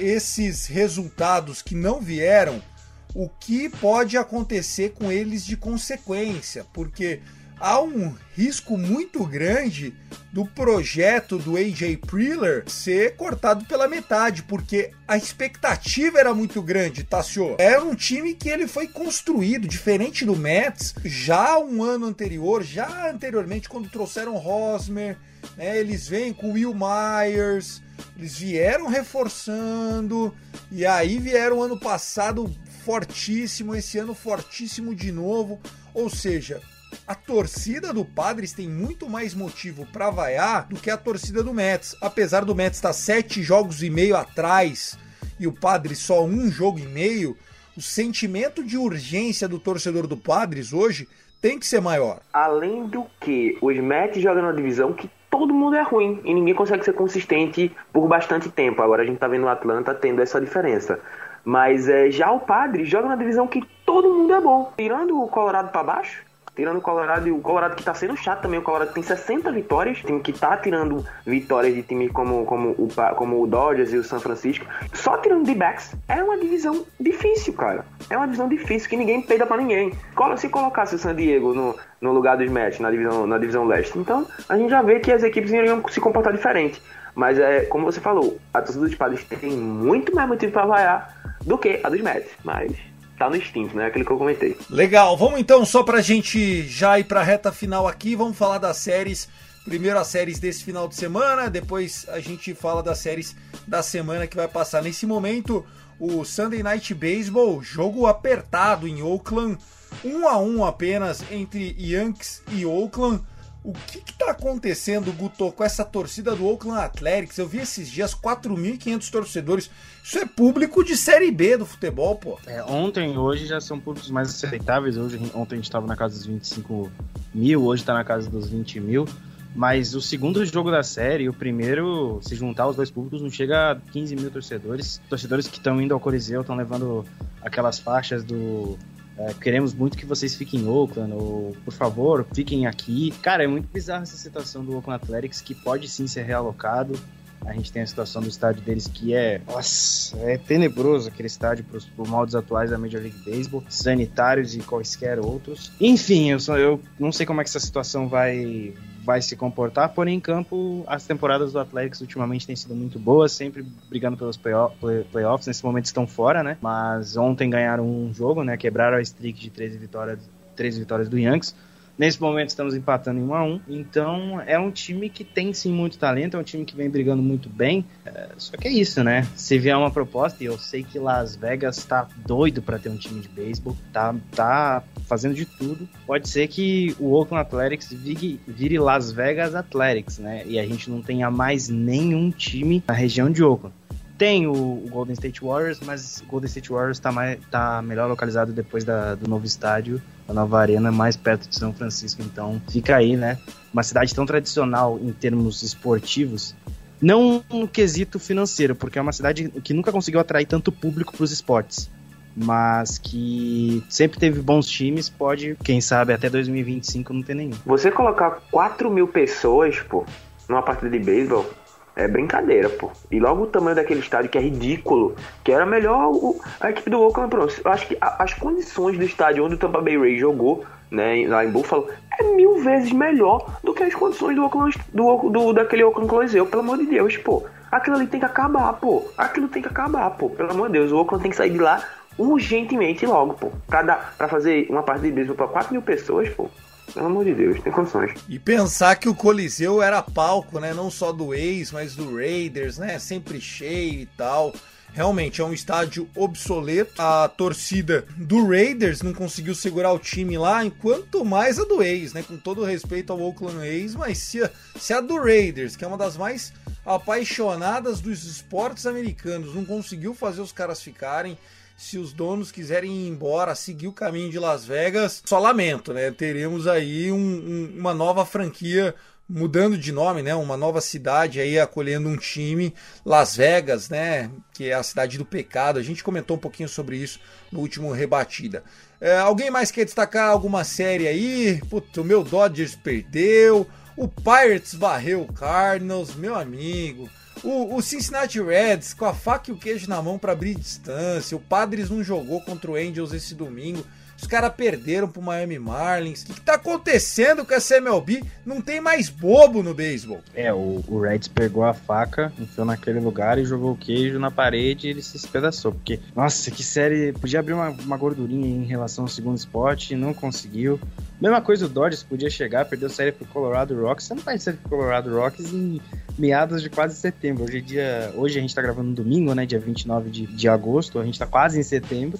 esses resultados que não vieram, o que pode acontecer com eles de consequência? Porque há um risco muito grande do projeto do AJ Preller ser cortado pela metade, porque a expectativa era muito grande, Tassio. Era um time que ele foi construído, diferente do Mets, já um ano anterior, já anteriormente, quando trouxeram Rosmer, né, eles vêm com Will Myers, eles vieram reforçando, e aí vieram ano passado fortíssimo, esse ano fortíssimo de novo, ou seja, a torcida do Padres tem muito mais motivo para vaiar do que a torcida do Mets. Apesar do Mets estar sete jogos e meio atrás e o Padres só um jogo e meio, o sentimento de urgência do torcedor do Padres hoje tem que ser maior. Além do que, os Mets jogam na divisão que todo mundo é ruim e ninguém consegue ser consistente por bastante tempo. Agora a gente tá vendo o Atlanta tendo essa diferença. Mas é, já o Padre joga na divisão que todo mundo é bom. Tirando o Colorado para baixo, tirando o Colorado, e o Colorado que tá sendo chato também, o Colorado tem 60 vitórias, time que tá tirando vitórias de times como, como, o, como o Dodgers e o San Francisco, só tirando de backs, é uma divisão difícil, cara. É uma divisão difícil que ninguém peida para ninguém. Se colocasse o San Diego no, no lugar dos Mets, na divisão, na divisão leste, então a gente já vê que as equipes iriam se comportar diferente. Mas é, como você falou, a torcida dos Padres tem muito mais motivo para vaiar do que a dos Mets. Mas tá no instinto, né? Aquilo que eu comentei. Legal, vamos então só pra gente já ir pra reta final aqui, vamos falar das séries. Primeiro as séries desse final de semana, depois a gente fala das séries da semana que vai passar. Nesse momento, o Sunday Night Baseball, jogo apertado em Oakland, um a um apenas entre Yankees e Oakland. O que está acontecendo, Guto, com essa torcida do Oakland Athletics? Eu vi esses dias 4.500 torcedores. Isso é público de Série B do futebol, pô. É, ontem hoje já são públicos mais aceitáveis. Hoje, ontem a gente estava na casa dos 25 mil, hoje está na casa dos 20 mil. Mas o segundo jogo da série, o primeiro, se juntar os dois públicos, não chega a 15 mil torcedores. Torcedores que estão indo ao Coliseu, estão levando aquelas faixas do é, queremos muito que vocês fiquem em Oakland, ou por favor, fiquem aqui. Cara, é muito bizarra essa situação do Oakland Athletics, que pode sim ser realocado. A gente tem a situação do estádio deles que é. Nossa, é tenebroso aquele estádio para os moldes atuais da Major League Baseball, sanitários e quaisquer outros. Enfim, eu, só, eu não sei como é que essa situação vai, vai se comportar, porém em campo as temporadas do Athletics ultimamente têm sido muito boas, sempre brigando pelos playoffs, nesse momento estão fora, né? Mas ontem ganharam um jogo, né? Quebraram a streak de 13 vitórias, 13 vitórias do Yankees. Nesse momento estamos empatando em 1 a 1 Então é um time que tem sim muito talento, é um time que vem brigando muito bem. É, só que é isso, né? Se vier uma proposta, e eu sei que Las Vegas tá doido para ter um time de beisebol, tá, tá fazendo de tudo. Pode ser que o Oakland Athletics vire, vire Las Vegas Athletics, né? E a gente não tenha mais nenhum time na região de Oakland. Tem o, o, Golden State Warriors, mas o Golden State Warriors está tá melhor localizado depois da, do novo estádio, da nova arena, mais perto de São Francisco. Então fica aí, né? Uma cidade tão tradicional em termos esportivos, não no quesito financeiro, porque é uma cidade que nunca conseguiu atrair tanto público para os esportes, mas que sempre teve bons times, pode, quem sabe, até 2025 não ter nenhum. Você colocar 4 mil pessoas, pô, numa partida de beisebol é brincadeira, pô. E logo o tamanho daquele estádio que é ridículo, que era melhor o, a equipe do Oakland Pronto. Eu acho que a, as condições do estádio onde o Tampa Bay Rays jogou, né, lá em Buffalo, é mil vezes melhor do que as condições do Oakland, do, do, daquele Oakland Coliseu, pelo amor de Deus, pô. Aquilo ali tem que acabar, pô. Aquilo tem que acabar, pô. Pelo amor de Deus, o Oakland tem que sair de lá urgentemente logo, pô. Pra, dar, pra fazer uma partida de beisebol pra 4 mil pessoas, pô. Pelo amor de Deus, tem condições. E pensar que o Coliseu era palco, né? Não só do ex, mas do Raiders, né? Sempre cheio e tal. Realmente é um estádio obsoleto. A torcida do Raiders não conseguiu segurar o time lá, enquanto mais a do ex, né? Com todo respeito ao Oakland A's, mas se a, se a do Raiders, que é uma das mais apaixonadas dos esportes americanos, não conseguiu fazer os caras ficarem se os donos quiserem ir embora, seguir o caminho de Las Vegas, só lamento, né? Teremos aí um, um, uma nova franquia mudando de nome, né? Uma nova cidade aí acolhendo um time, Las Vegas, né? Que é a cidade do pecado. A gente comentou um pouquinho sobre isso no último rebatida. É, alguém mais quer destacar alguma série aí? Puta, o meu Dodgers perdeu, o Pirates varreu o Cardinals, meu amigo. O, o, Cincinnati Reds com a faca e o queijo na mão para abrir distância. O Padres não jogou contra o Angels esse domingo. Os caras perderam pro Miami Marlins. O que, que tá acontecendo com essa MLB? Não tem mais bobo no beisebol. É, o, o Reds pegou a faca, enfiou naquele lugar e jogou o queijo na parede e ele se espedaçou. Porque, nossa, que série. Podia abrir uma, uma gordurinha em relação ao segundo spot, não conseguiu. Mesma coisa o Dodgers podia chegar, perdeu série pro Colorado Rocks. Você não vai série pro Colorado Rocks em meados de quase setembro. Hoje, é dia, hoje a gente tá gravando no domingo, né? Dia 29 de, de agosto. A gente tá quase em setembro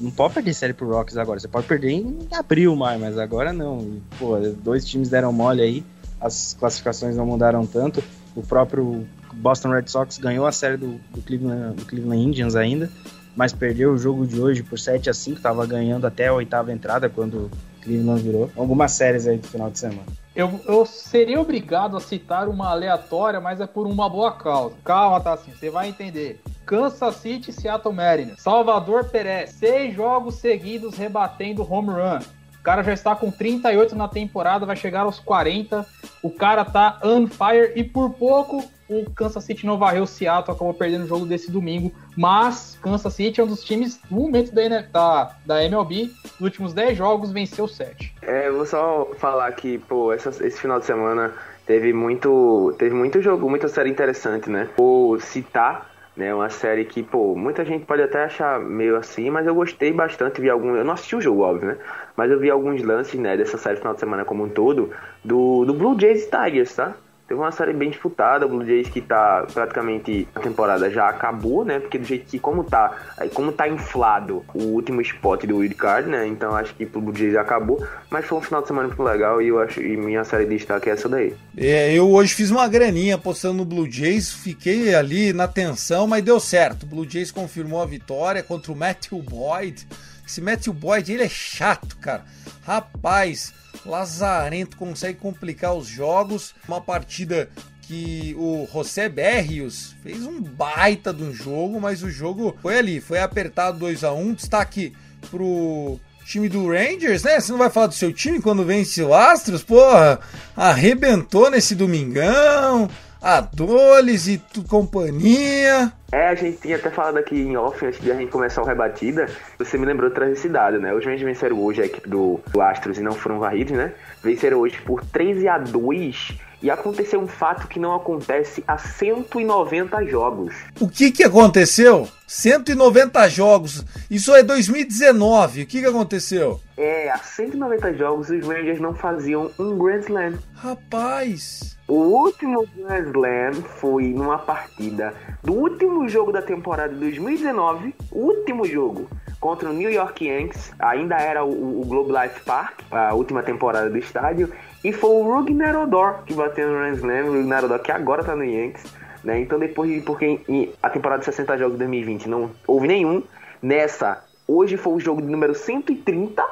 não pode perder série pro Rocks agora. Você pode perder em abril, mais, mas agora não. Pô, dois times deram mole aí. As classificações não mudaram tanto. O próprio Boston Red Sox ganhou a série do, do, Cleveland, do Cleveland Indians ainda, mas perdeu o jogo de hoje por 7 a 5 Tava ganhando até a oitava entrada quando Cleveland virou. Algumas séries aí do final de semana. Eu, eu seria obrigado a citar uma aleatória, mas é por uma boa causa. Calma, tá assim, você vai entender. Kansas City Seattle Mariners. Salvador Perez, seis jogos seguidos rebatendo home run. O cara já está com 38 na temporada, vai chegar aos 40. O cara tá on fire e por pouco o Kansas City não varreu o Seattle, acabou perdendo o jogo desse domingo. Mas Kansas City é um dos times, no momento da, da, da MLB, nos últimos 10 jogos, venceu 7. É, eu vou só falar que, pô, essa, esse final de semana teve muito, teve muito jogo, muita série interessante, né? Vou citar né? Uma série que, pô, muita gente pode até achar meio assim, mas eu gostei bastante, vi algum, eu não assisti o jogo, óbvio, né? Mas eu vi alguns lances, né, dessa série final de semana como um todo, do, do Blue Jays e Tigers, tá? Teve uma série bem disputada, o Blue Jays que tá praticamente a temporada já acabou, né? Porque do jeito que como tá, como tá inflado o último spot do Wild Card, né? Então acho que pro Blue Jays acabou, mas foi um final de semana muito legal e eu acho e minha série de destaque é essa daí. É, eu hoje fiz uma graninha apostando no Blue Jays, fiquei ali na tensão, mas deu certo. O Blue Jays confirmou a vitória contra o Matthew Boyd. Esse Matthew Boyd, ele é chato, cara. Rapaz, lazarento, consegue complicar os jogos. Uma partida que o José Berrios fez um baita de um jogo, mas o jogo foi ali, foi apertado 2 a 1 um. Destaque pro time do Rangers, né? Você não vai falar do seu time quando vence o Astros? Porra, arrebentou nesse domingão. Adoles e companhia. É, a gente tinha até falado aqui em off, antes de a gente começar o rebatida, você me lembrou de tragicidade, né? Os Rangers venceram hoje a equipe do, do Astros e não foram varridos, né? Venceram hoje por 13 a 2 e aconteceu um fato que não acontece há 190 jogos. O que que aconteceu? 190 jogos. Isso é 2019. O que que aconteceu? É, há 190 jogos os Rangers não faziam um Grand Slam. Rapaz. O último Grand Slam foi numa partida do último jogo da temporada de 2019, último jogo contra o New York Yankees, ainda era o, o Globe Life Park, a última temporada do estádio, e foi o Rugner Odor que bateu no Grand Slam, o Rugner que agora tá no Yankees, né? Então depois de, porque a temporada de 60 jogos de 2020 não houve nenhum, nessa, hoje foi o jogo de número 130,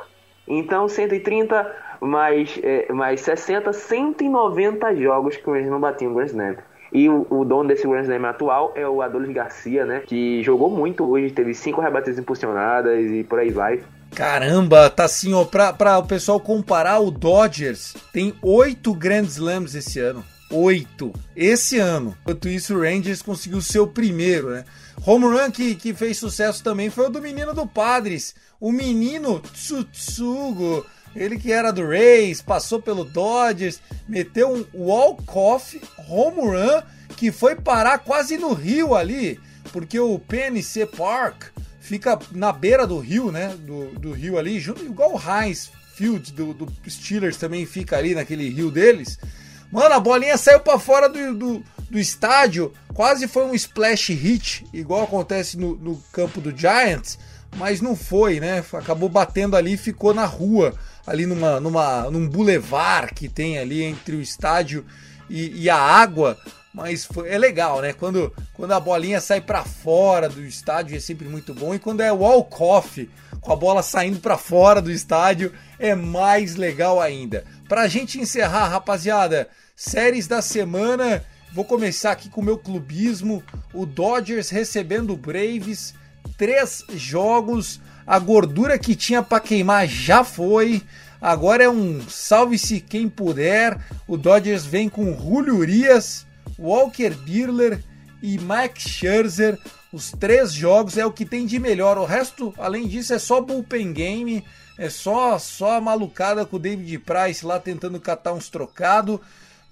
então 130 mais, é, mais 60, 190 jogos que o Rangers não batiam no Grand Slam. E o, o, dono desse Grand Slam atual é o Adolis Garcia, né? Que jogou muito hoje, teve cinco rebates impulsionadas e por aí vai. Caramba, tá assim, ó, pra, pra o pessoal comparar, o Dodgers tem oito Grand Slams esse ano. Oito. Esse ano. Enquanto isso, o Rangers conseguiu o seu primeiro, né? Home run que, que fez sucesso também foi o do menino do Padres. O menino Tsutsugo ele que era do Rays, passou pelo Dodgers, meteu um walk-off home run que foi parar quase no rio ali, porque o PNC Park fica na beira do rio, né? Do, do rio ali, junto igual o Heinz Field do, do Steelers também fica ali naquele rio deles. Mano, a bolinha saiu para fora do, do, do, estádio, quase foi um splash hit, igual acontece no, no campo do Giants, mas não foi, né? Acabou batendo ali e ficou na rua ali numa, numa, num bulevar que tem ali entre o estádio e, e a água. Mas foi, é legal, né? Quando, quando a bolinha sai para fora do estádio é sempre muito bom. E quando é walk-off, com a bola saindo para fora do estádio, é mais legal ainda. Pra gente encerrar, rapaziada, séries da semana. Vou começar aqui com o meu clubismo. O Dodgers recebendo o Braves. Três jogos a gordura que tinha para queimar já foi. Agora é um salve-se quem puder. O Dodgers vem com Julio Urias, Walker Buehler e Max Scherzer. Os três jogos é o que tem de melhor. O resto, além disso, é só bullpen game. É só só a malucada com o David Price lá tentando catar uns trocados.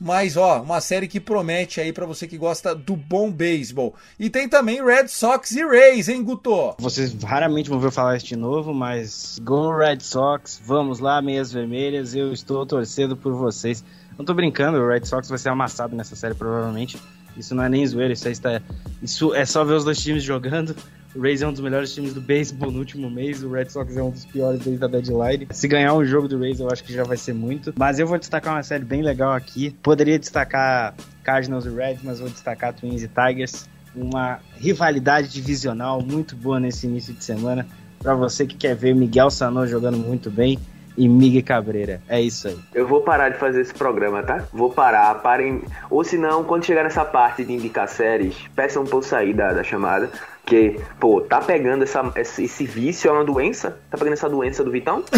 Mas, ó, uma série que promete aí para você que gosta do bom beisebol. E tem também Red Sox e Rays, hein, Guto? Vocês raramente vão ver falar isso de novo, mas Go Red Sox, vamos lá, meias vermelhas, eu estou torcendo por vocês. Não tô brincando, o Red Sox vai ser amassado nessa série provavelmente. Isso não é nem zoeira, isso, está... isso é só ver os dois times jogando. O Rays é um dos melhores times do beisebol no último mês, o Red Sox é um dos piores desde a deadline. Se ganhar um jogo do Rays, eu acho que já vai ser muito. Mas eu vou destacar uma série bem legal aqui. Poderia destacar Cardinals e Reds, mas vou destacar Twins e Tigers. Uma rivalidade divisional muito boa nesse início de semana. Para você que quer ver Miguel Sano jogando muito bem e Miguel Cabreira. É isso aí. Eu vou parar de fazer esse programa, tá? Vou parar, parem. Ou se não, quando chegar nessa parte de indicar séries, peçam pra eu sair da, da chamada. Porque, pô, tá pegando essa, esse vício, é uma doença? Tá pegando essa doença do Vitão? <laughs>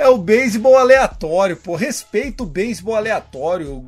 É o beisebol aleatório, pô. Respeita o beisebol aleatório.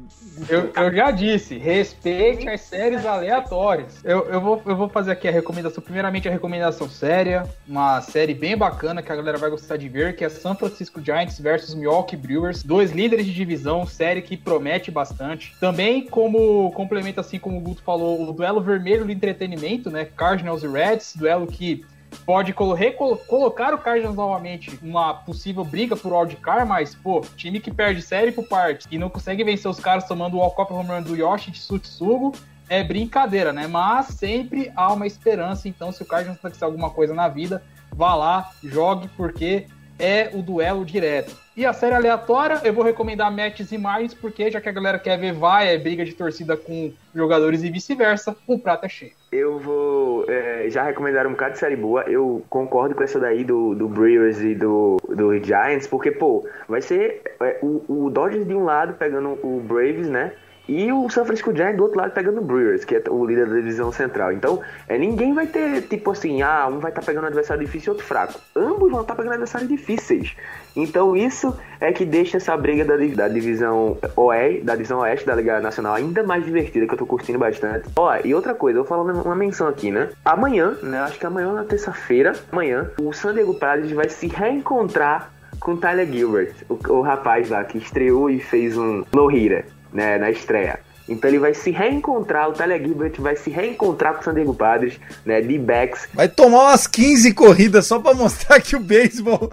Eu, eu, já disse, respeite as séries aleatórias. Eu, eu, vou, eu vou fazer aqui a recomendação. Primeiramente, a recomendação séria. Uma série bem bacana que a galera vai gostar de ver, que é San Francisco Giants versus Milwaukee Brewers. Dois líderes de divisão, série que promete bastante. Também, como complemento, assim como o Guto falou, o duelo vermelho do entretenimento, né? Cardinals e Reds, duelo que pode colocar o Cardinals novamente numa possível briga por wildcard, mas, pô, time que perde série por parte e não consegue vencer os caras tomando o walk-off home run do Yoshi Tsutsugo, é brincadeira, né? Mas sempre há uma esperança, então se o Cardinals acontecer alguma coisa na vida, vá lá, jogue, porque é o duelo direto. E a série aleatória, eu vou recomendar matches e mais, porque já que a galera quer ver vai, é briga de torcida com jogadores e vice-versa, o prato é cheio. Eu vou é, já recomendar um bocado de série boa. Eu concordo com essa daí do, do Brewers e do, do Giants, porque, pô, vai ser é, o, o Dodgers de um lado pegando o Braves, né? E o San Francisco Giants do outro lado pegando o Brewers, que é o líder da divisão central. Então, é, ninguém vai ter, tipo assim, ah, um vai estar tá pegando um adversário difícil e outro fraco. Ambos vão estar tá pegando adversários difíceis. Então, isso é que deixa essa briga da, da divisão oeste, da divisão oeste da Liga Nacional ainda mais divertida, que eu tô curtindo bastante. Ó, e outra coisa, eu vou falar uma menção aqui, né? Amanhã, né? Acho que amanhã na terça-feira, amanhã, o San Diego Padres vai se reencontrar com Tyler Gilbert, o, o rapaz lá que estreou e fez um no-hitter né, na estreia. Então ele vai se reencontrar, o Tyler Gilbert vai se reencontrar com o San Diego Padres, né, de backs. Vai tomar umas 15 corridas só para mostrar que o beisebol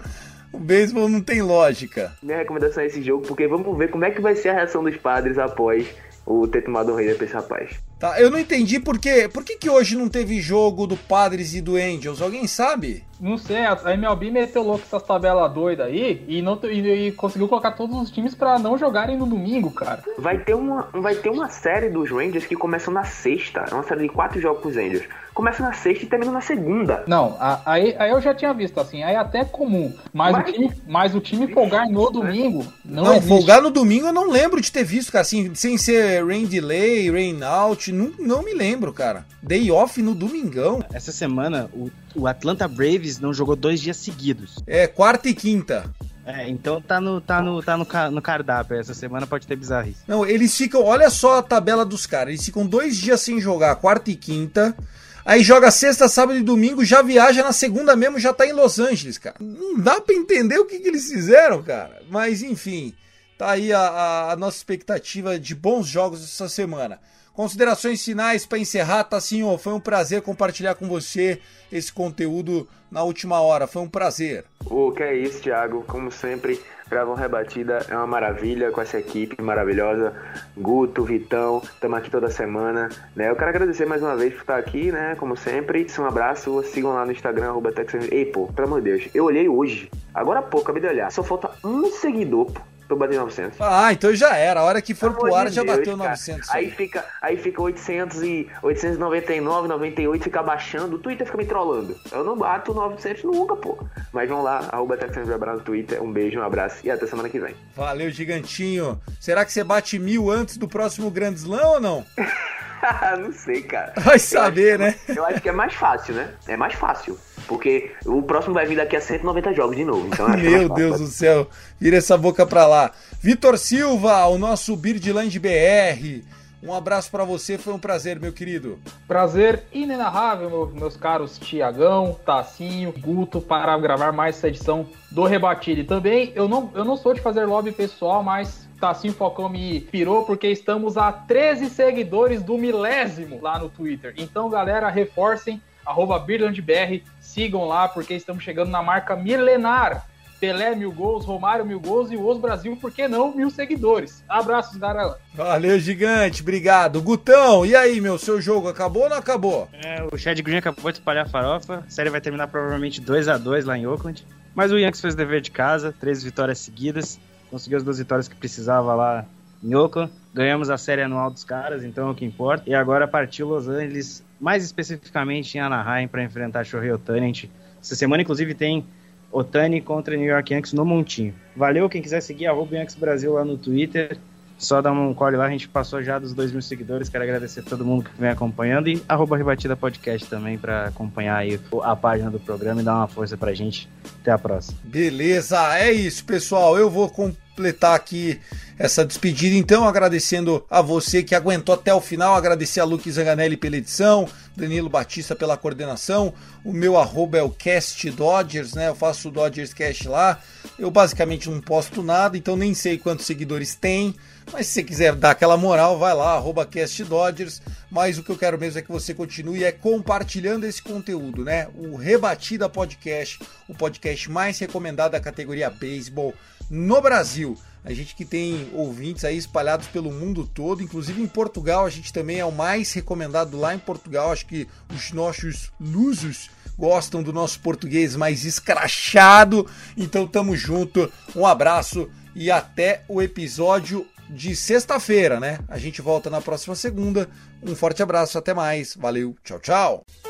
o beisebol não tem lógica. Minha recomendação é esse jogo, porque vamos ver como é que vai ser a reação dos padres após o ter tomado um rei pra esse rapaz. Tá, eu não entendi por quê. Por que, que hoje não teve jogo do Padres e do Angels? Alguém sabe? Não sei, a MLB meteu louco essas tabelas doidas aí e, não, e, e, conseguiu colocar todos os times para não jogarem no domingo, cara. Vai ter, uma, vai ter uma série dos Rangers que começa na sexta. É uma série de quatro jogos com os Angels. Começa na sexta e termina na segunda. Não, aí, aí eu já tinha visto, assim, aí é até comum. Mas, mas, o, time, mas o time folgar no domingo não Não, existe. folgar no domingo eu não lembro de ter visto, cara, assim, sem ser rain delay, rain out, não, não me lembro, cara. Day off no domingão. Essa semana, o, o Atlanta Braves não jogou dois dias seguidos. É, quarta e quinta. É, então tá no, tá no, tá no, no cardápio. Essa semana pode ter bizarrice. Não, eles ficam. Olha só a tabela dos caras. Eles ficam dois dias sem jogar, quarta e quinta. Aí joga sexta, sábado e domingo, já viaja na segunda mesmo, já tá em Los Angeles, cara. Não dá pra entender o que, que eles fizeram, cara. Mas enfim, tá aí a, a nossa expectativa de bons jogos essa semana. Considerações finais para encerrar, Tassinho. Foi um prazer compartilhar com você esse conteúdo na última hora. Foi um prazer. O que é isso, Thiago? Como sempre, Gravão Rebatida é uma maravilha com essa equipe maravilhosa. Guto, Vitão, estamos aqui toda semana. Né? Eu quero agradecer mais uma vez por estar aqui, né? Como sempre. Um abraço. Sigam lá no Instagram, arroba Ei, pô, pelo amor de Deus. Eu olhei hoje, agora há pouco, acabei de olhar. Só falta um seguidor, pô eu bati 900. Ah, então já era. A hora que for pro ar de já Deus, bateu cara. 900. Aí fica, aí fica 800 e 899, 98, fica baixando. O Twitter fica me trollando. Eu não bato 900 nunca, pô. Mas vamos lá, arroba Texans no Twitter. Um beijo, um abraço e até semana que vem. Valeu, gigantinho. Será que você bate mil antes do próximo Grand Slam ou não? <laughs> <laughs> não sei, cara. Vai saber, eu né? eu acho que é mais fácil, né? É mais fácil. Porque o próximo vai vir daqui a 190 jogos de novo. Então Meu Deus do céu, vira essa boca pra lá. Vitor Silva, o nosso Birdland BR. Um abraço para você, foi um prazer, meu querido. Prazer inenarrável, meus caros Tiagão, Tacinho, Guto, para gravar mais essa edição do Rebatido. E também, eu não, eu não sou de fazer lobby pessoal, mas Tassinho Falcão me pirou porque estamos a 13 seguidores do milésimo lá no Twitter. Então, galera, reforcem, arroba BirlandBR, sigam lá porque estamos chegando na marca milenar. Pelé mil gols, Romário mil gols e o Os Brasil, por que não, mil seguidores. Abraços, galera. Valeu, gigante, obrigado. Gutão, e aí, meu, seu jogo acabou ou não acabou? É, o Chad Green acabou de espalhar a farofa. A série vai terminar provavelmente 2 a 2 lá em Oakland. Mas o Yankees fez o dever de casa, três vitórias seguidas. Conseguiu as duas vitórias que precisava lá em Oakland. Ganhamos a série anual dos caras, então é o que importa. E agora partiu Los Angeles, mais especificamente em Anaheim, para enfrentar Shohei Otani. Essa semana, inclusive, tem Otani contra New York Yankees no Montinho. Valeu, quem quiser seguir, arroba Yankees Brasil lá no Twitter. Só dá um call lá, a gente passou já dos 2 mil seguidores. Quero agradecer a todo mundo que vem acompanhando e arroba Rebatida Podcast também para acompanhar aí a página do programa e dar uma força pra gente. Até a próxima. Beleza, é isso, pessoal. Eu vou completar aqui essa despedida, então, agradecendo a você que aguentou até o final, agradecer a Luke Zanganelli pela edição, Danilo Batista pela coordenação, o meu arroba é o Cast Dodgers, né? Eu faço o Dodgers Cast lá. Eu basicamente não posto nada, então nem sei quantos seguidores tem. Mas se você quiser dar aquela moral, vai lá, arroba Cast Dodgers. Mas o que eu quero mesmo é que você continue é compartilhando esse conteúdo, né? O Rebatida Podcast, o podcast mais recomendado da categoria beisebol no Brasil. A gente que tem ouvintes aí espalhados pelo mundo todo, inclusive em Portugal, a gente também é o mais recomendado lá em Portugal. Acho que os nossos lusos gostam do nosso português mais escrachado. Então tamo junto. Um abraço e até o episódio de sexta-feira, né? A gente volta na próxima segunda. Um forte abraço, até mais. Valeu, tchau, tchau.